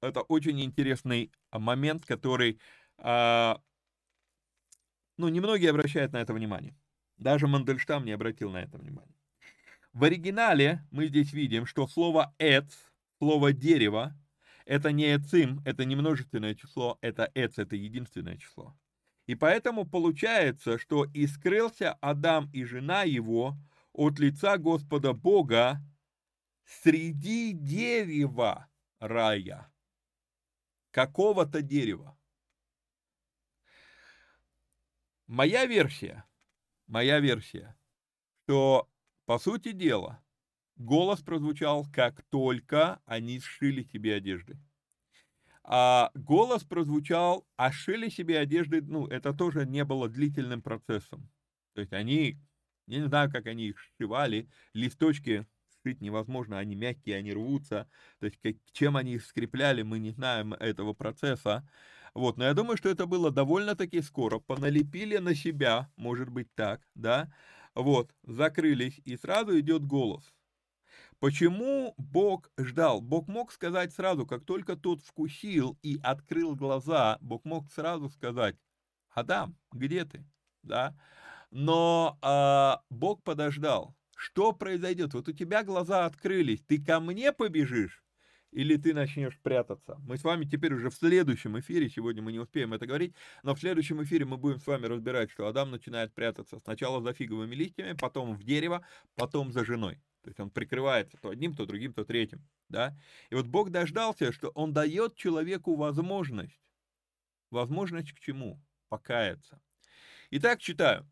это очень интересный а, момент, который, а, ну, немногие обращают на это внимание. Даже Мандельштам не обратил на это внимание. В оригинале мы здесь видим, что слово «эц», слово «дерево», это не «эцим», это не множественное число, это «эц», это единственное число. И поэтому получается, что «и скрылся Адам и жена его от лица Господа Бога среди дерева рая» какого-то дерева. Моя версия, моя версия, что, по сути дела, голос прозвучал, как только они сшили себе одежды. А голос прозвучал, а шили себе одежды, ну, это тоже не было длительным процессом. То есть они, я не знаю, как они их сшивали, листочки сшить невозможно, они мягкие, они рвутся, то есть как, чем они их скрепляли, мы не знаем этого процесса, вот, но я думаю, что это было довольно-таки скоро, поналепили на себя, может быть так, да, вот, закрылись, и сразу идет голос. Почему Бог ждал? Бог мог сказать сразу, как только тот вкусил и открыл глаза, Бог мог сразу сказать, Адам, где ты? Да? Но а, Бог подождал. Что произойдет? Вот у тебя глаза открылись, ты ко мне побежишь, или ты начнешь прятаться. Мы с вами теперь уже в следующем эфире, сегодня мы не успеем это говорить, но в следующем эфире мы будем с вами разбирать, что Адам начинает прятаться сначала за фиговыми листьями, потом в дерево, потом за женой. То есть он прикрывается то одним, то другим, то третьим. Да? И вот Бог дождался, что он дает человеку возможность. Возможность к чему? Покаяться. Итак, читаю.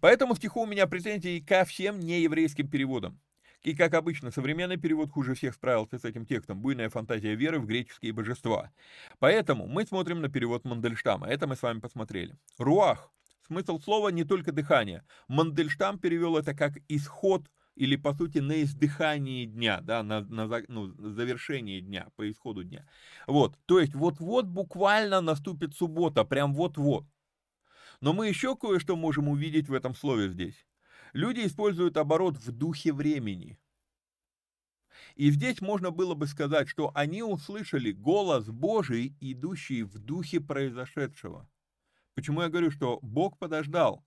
Поэтому в стиху у меня претензии ко всем нееврейским переводам. И, как обычно, современный перевод хуже всех справился с этим текстом «Буйная фантазия веры в греческие божества». Поэтому мы смотрим на перевод Мандельштама. Это мы с вами посмотрели. «Руах» — смысл слова не только дыхание. Мандельштам перевел это как «исход или, по сути, на издыхании дня, да, на, на ну, завершении дня, по исходу дня. Вот, то есть вот-вот буквально наступит суббота, прям вот-вот. Но мы еще кое-что можем увидеть в этом слове здесь. Люди используют оборот в духе времени. И здесь можно было бы сказать, что они услышали голос Божий, идущий в духе произошедшего. Почему я говорю, что Бог подождал?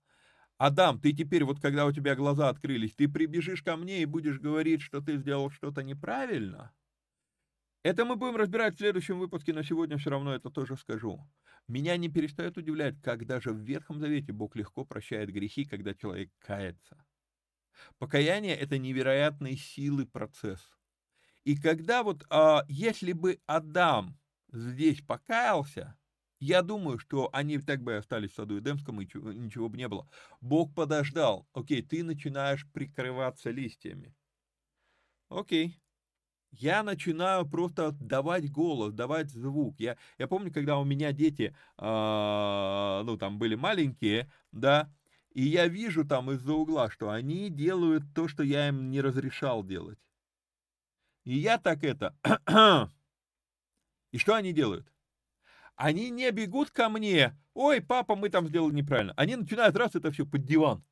Адам, ты теперь, вот когда у тебя глаза открылись, ты прибежишь ко мне и будешь говорить, что ты сделал что-то неправильно? Это мы будем разбирать в следующем выпуске, но сегодня все равно это тоже скажу. Меня не перестает удивлять, как даже в Ветхом Завете Бог легко прощает грехи, когда человек кается. Покаяние – это невероятной силы процесс. И когда вот, а, если бы Адам здесь покаялся, я думаю, что они так бы остались в саду Эдемском, и ничего, бы не было. Бог подождал. Окей, ты начинаешь прикрываться листьями. Окей. Я начинаю просто давать голос, давать звук. Я, я помню, когда у меня дети, э, ну, там были маленькие, да, и я вижу там из-за угла, что они делают то, что я им не разрешал делать. И я так это... и что они делают? Они не бегут ко мне. Ой, папа, мы там сделали неправильно. Они начинают раз это все под диван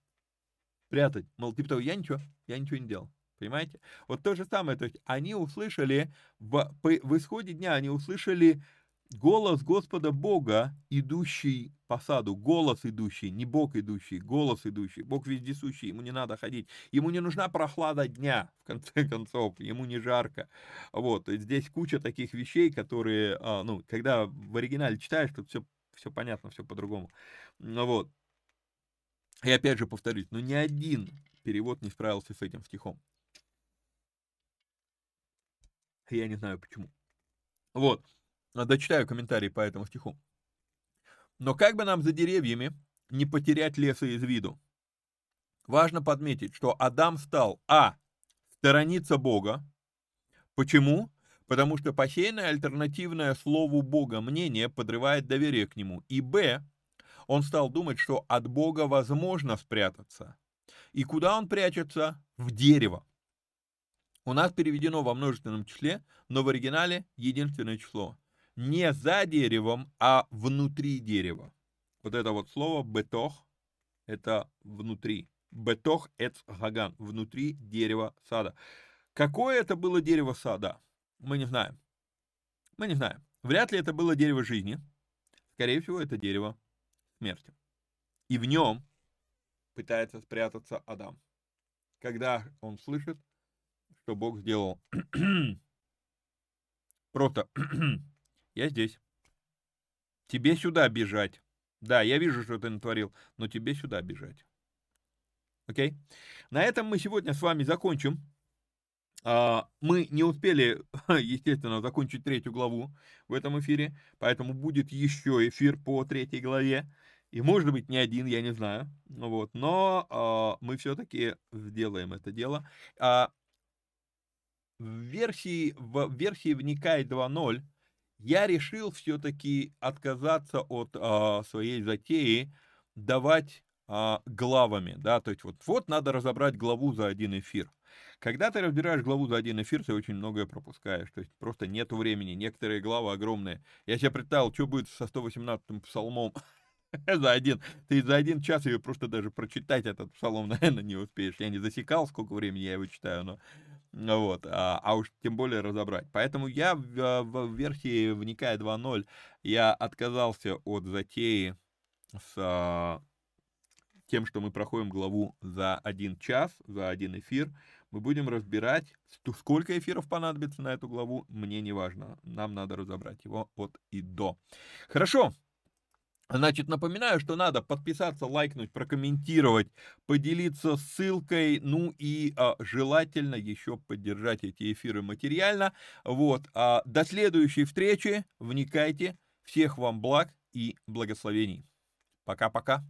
прятать. Мол, типа того, я ничего, я ничего не делал. Понимаете? Вот то же самое. То есть они услышали, в, в исходе дня они услышали голос Господа Бога, идущий по саду, голос идущий, не Бог идущий, голос идущий, Бог вездесущий, ему не надо ходить, ему не нужна прохлада дня, в конце концов, ему не жарко, вот, и здесь куча таких вещей, которые, а, ну, когда в оригинале читаешь, тут все, все понятно, все по-другому, ну, вот, и опять же повторюсь, но ни один перевод не справился с этим стихом, я не знаю почему, вот, Дочитаю комментарий по этому стиху. Но как бы нам за деревьями не потерять леса из виду? Важно подметить, что Адам стал а. сторониться Бога. Почему? Потому что посеянное альтернативное слову Бога мнение подрывает доверие к нему. И б. Он стал думать, что от Бога возможно спрятаться. И куда он прячется? В дерево. У нас переведено во множественном числе, но в оригинале единственное число не за деревом, а внутри дерева. Вот это вот слово бетох, это внутри. Бетох эц гаган, внутри дерева сада. Какое это было дерево сада? Мы не знаем. Мы не знаем. Вряд ли это было дерево жизни. Скорее всего, это дерево смерти. И в нем пытается спрятаться Адам. Когда он слышит, что Бог сделал просто я здесь. Тебе сюда бежать. Да, я вижу, что ты натворил, но тебе сюда бежать. Окей? На этом мы сегодня с вами закончим. А, мы не успели, естественно, закончить третью главу в этом эфире, поэтому будет еще эфир по третьей главе. И может быть не один, я не знаю. Вот. Но а, мы все-таки сделаем это дело. А, в версии, в версии Вникай 2.0 я решил все-таки отказаться от а, своей затеи давать а, главами, да, то есть вот, вот надо разобрать главу за один эфир. Когда ты разбираешь главу за один эфир, ты очень многое пропускаешь, то есть просто нету времени, некоторые главы огромные. Я себе представил, что будет со 118-м псалмом за один, ты за один час ее просто даже прочитать этот псалом, наверное, не успеешь. Я не засекал, сколько времени я его читаю, но вот, а, а уж тем более разобрать. Поэтому я в, в версии вникая 2.0 я отказался от затеи с а, тем, что мы проходим главу за один час, за один эфир. Мы будем разбирать, сколько эфиров понадобится на эту главу, мне не важно. Нам надо разобрать его от и до. Хорошо, Значит, напоминаю, что надо подписаться, лайкнуть, прокомментировать, поделиться ссылкой, ну и а, желательно еще поддержать эти эфиры материально. Вот, а, до следующей встречи, вникайте, всех вам благ и благословений. Пока-пока.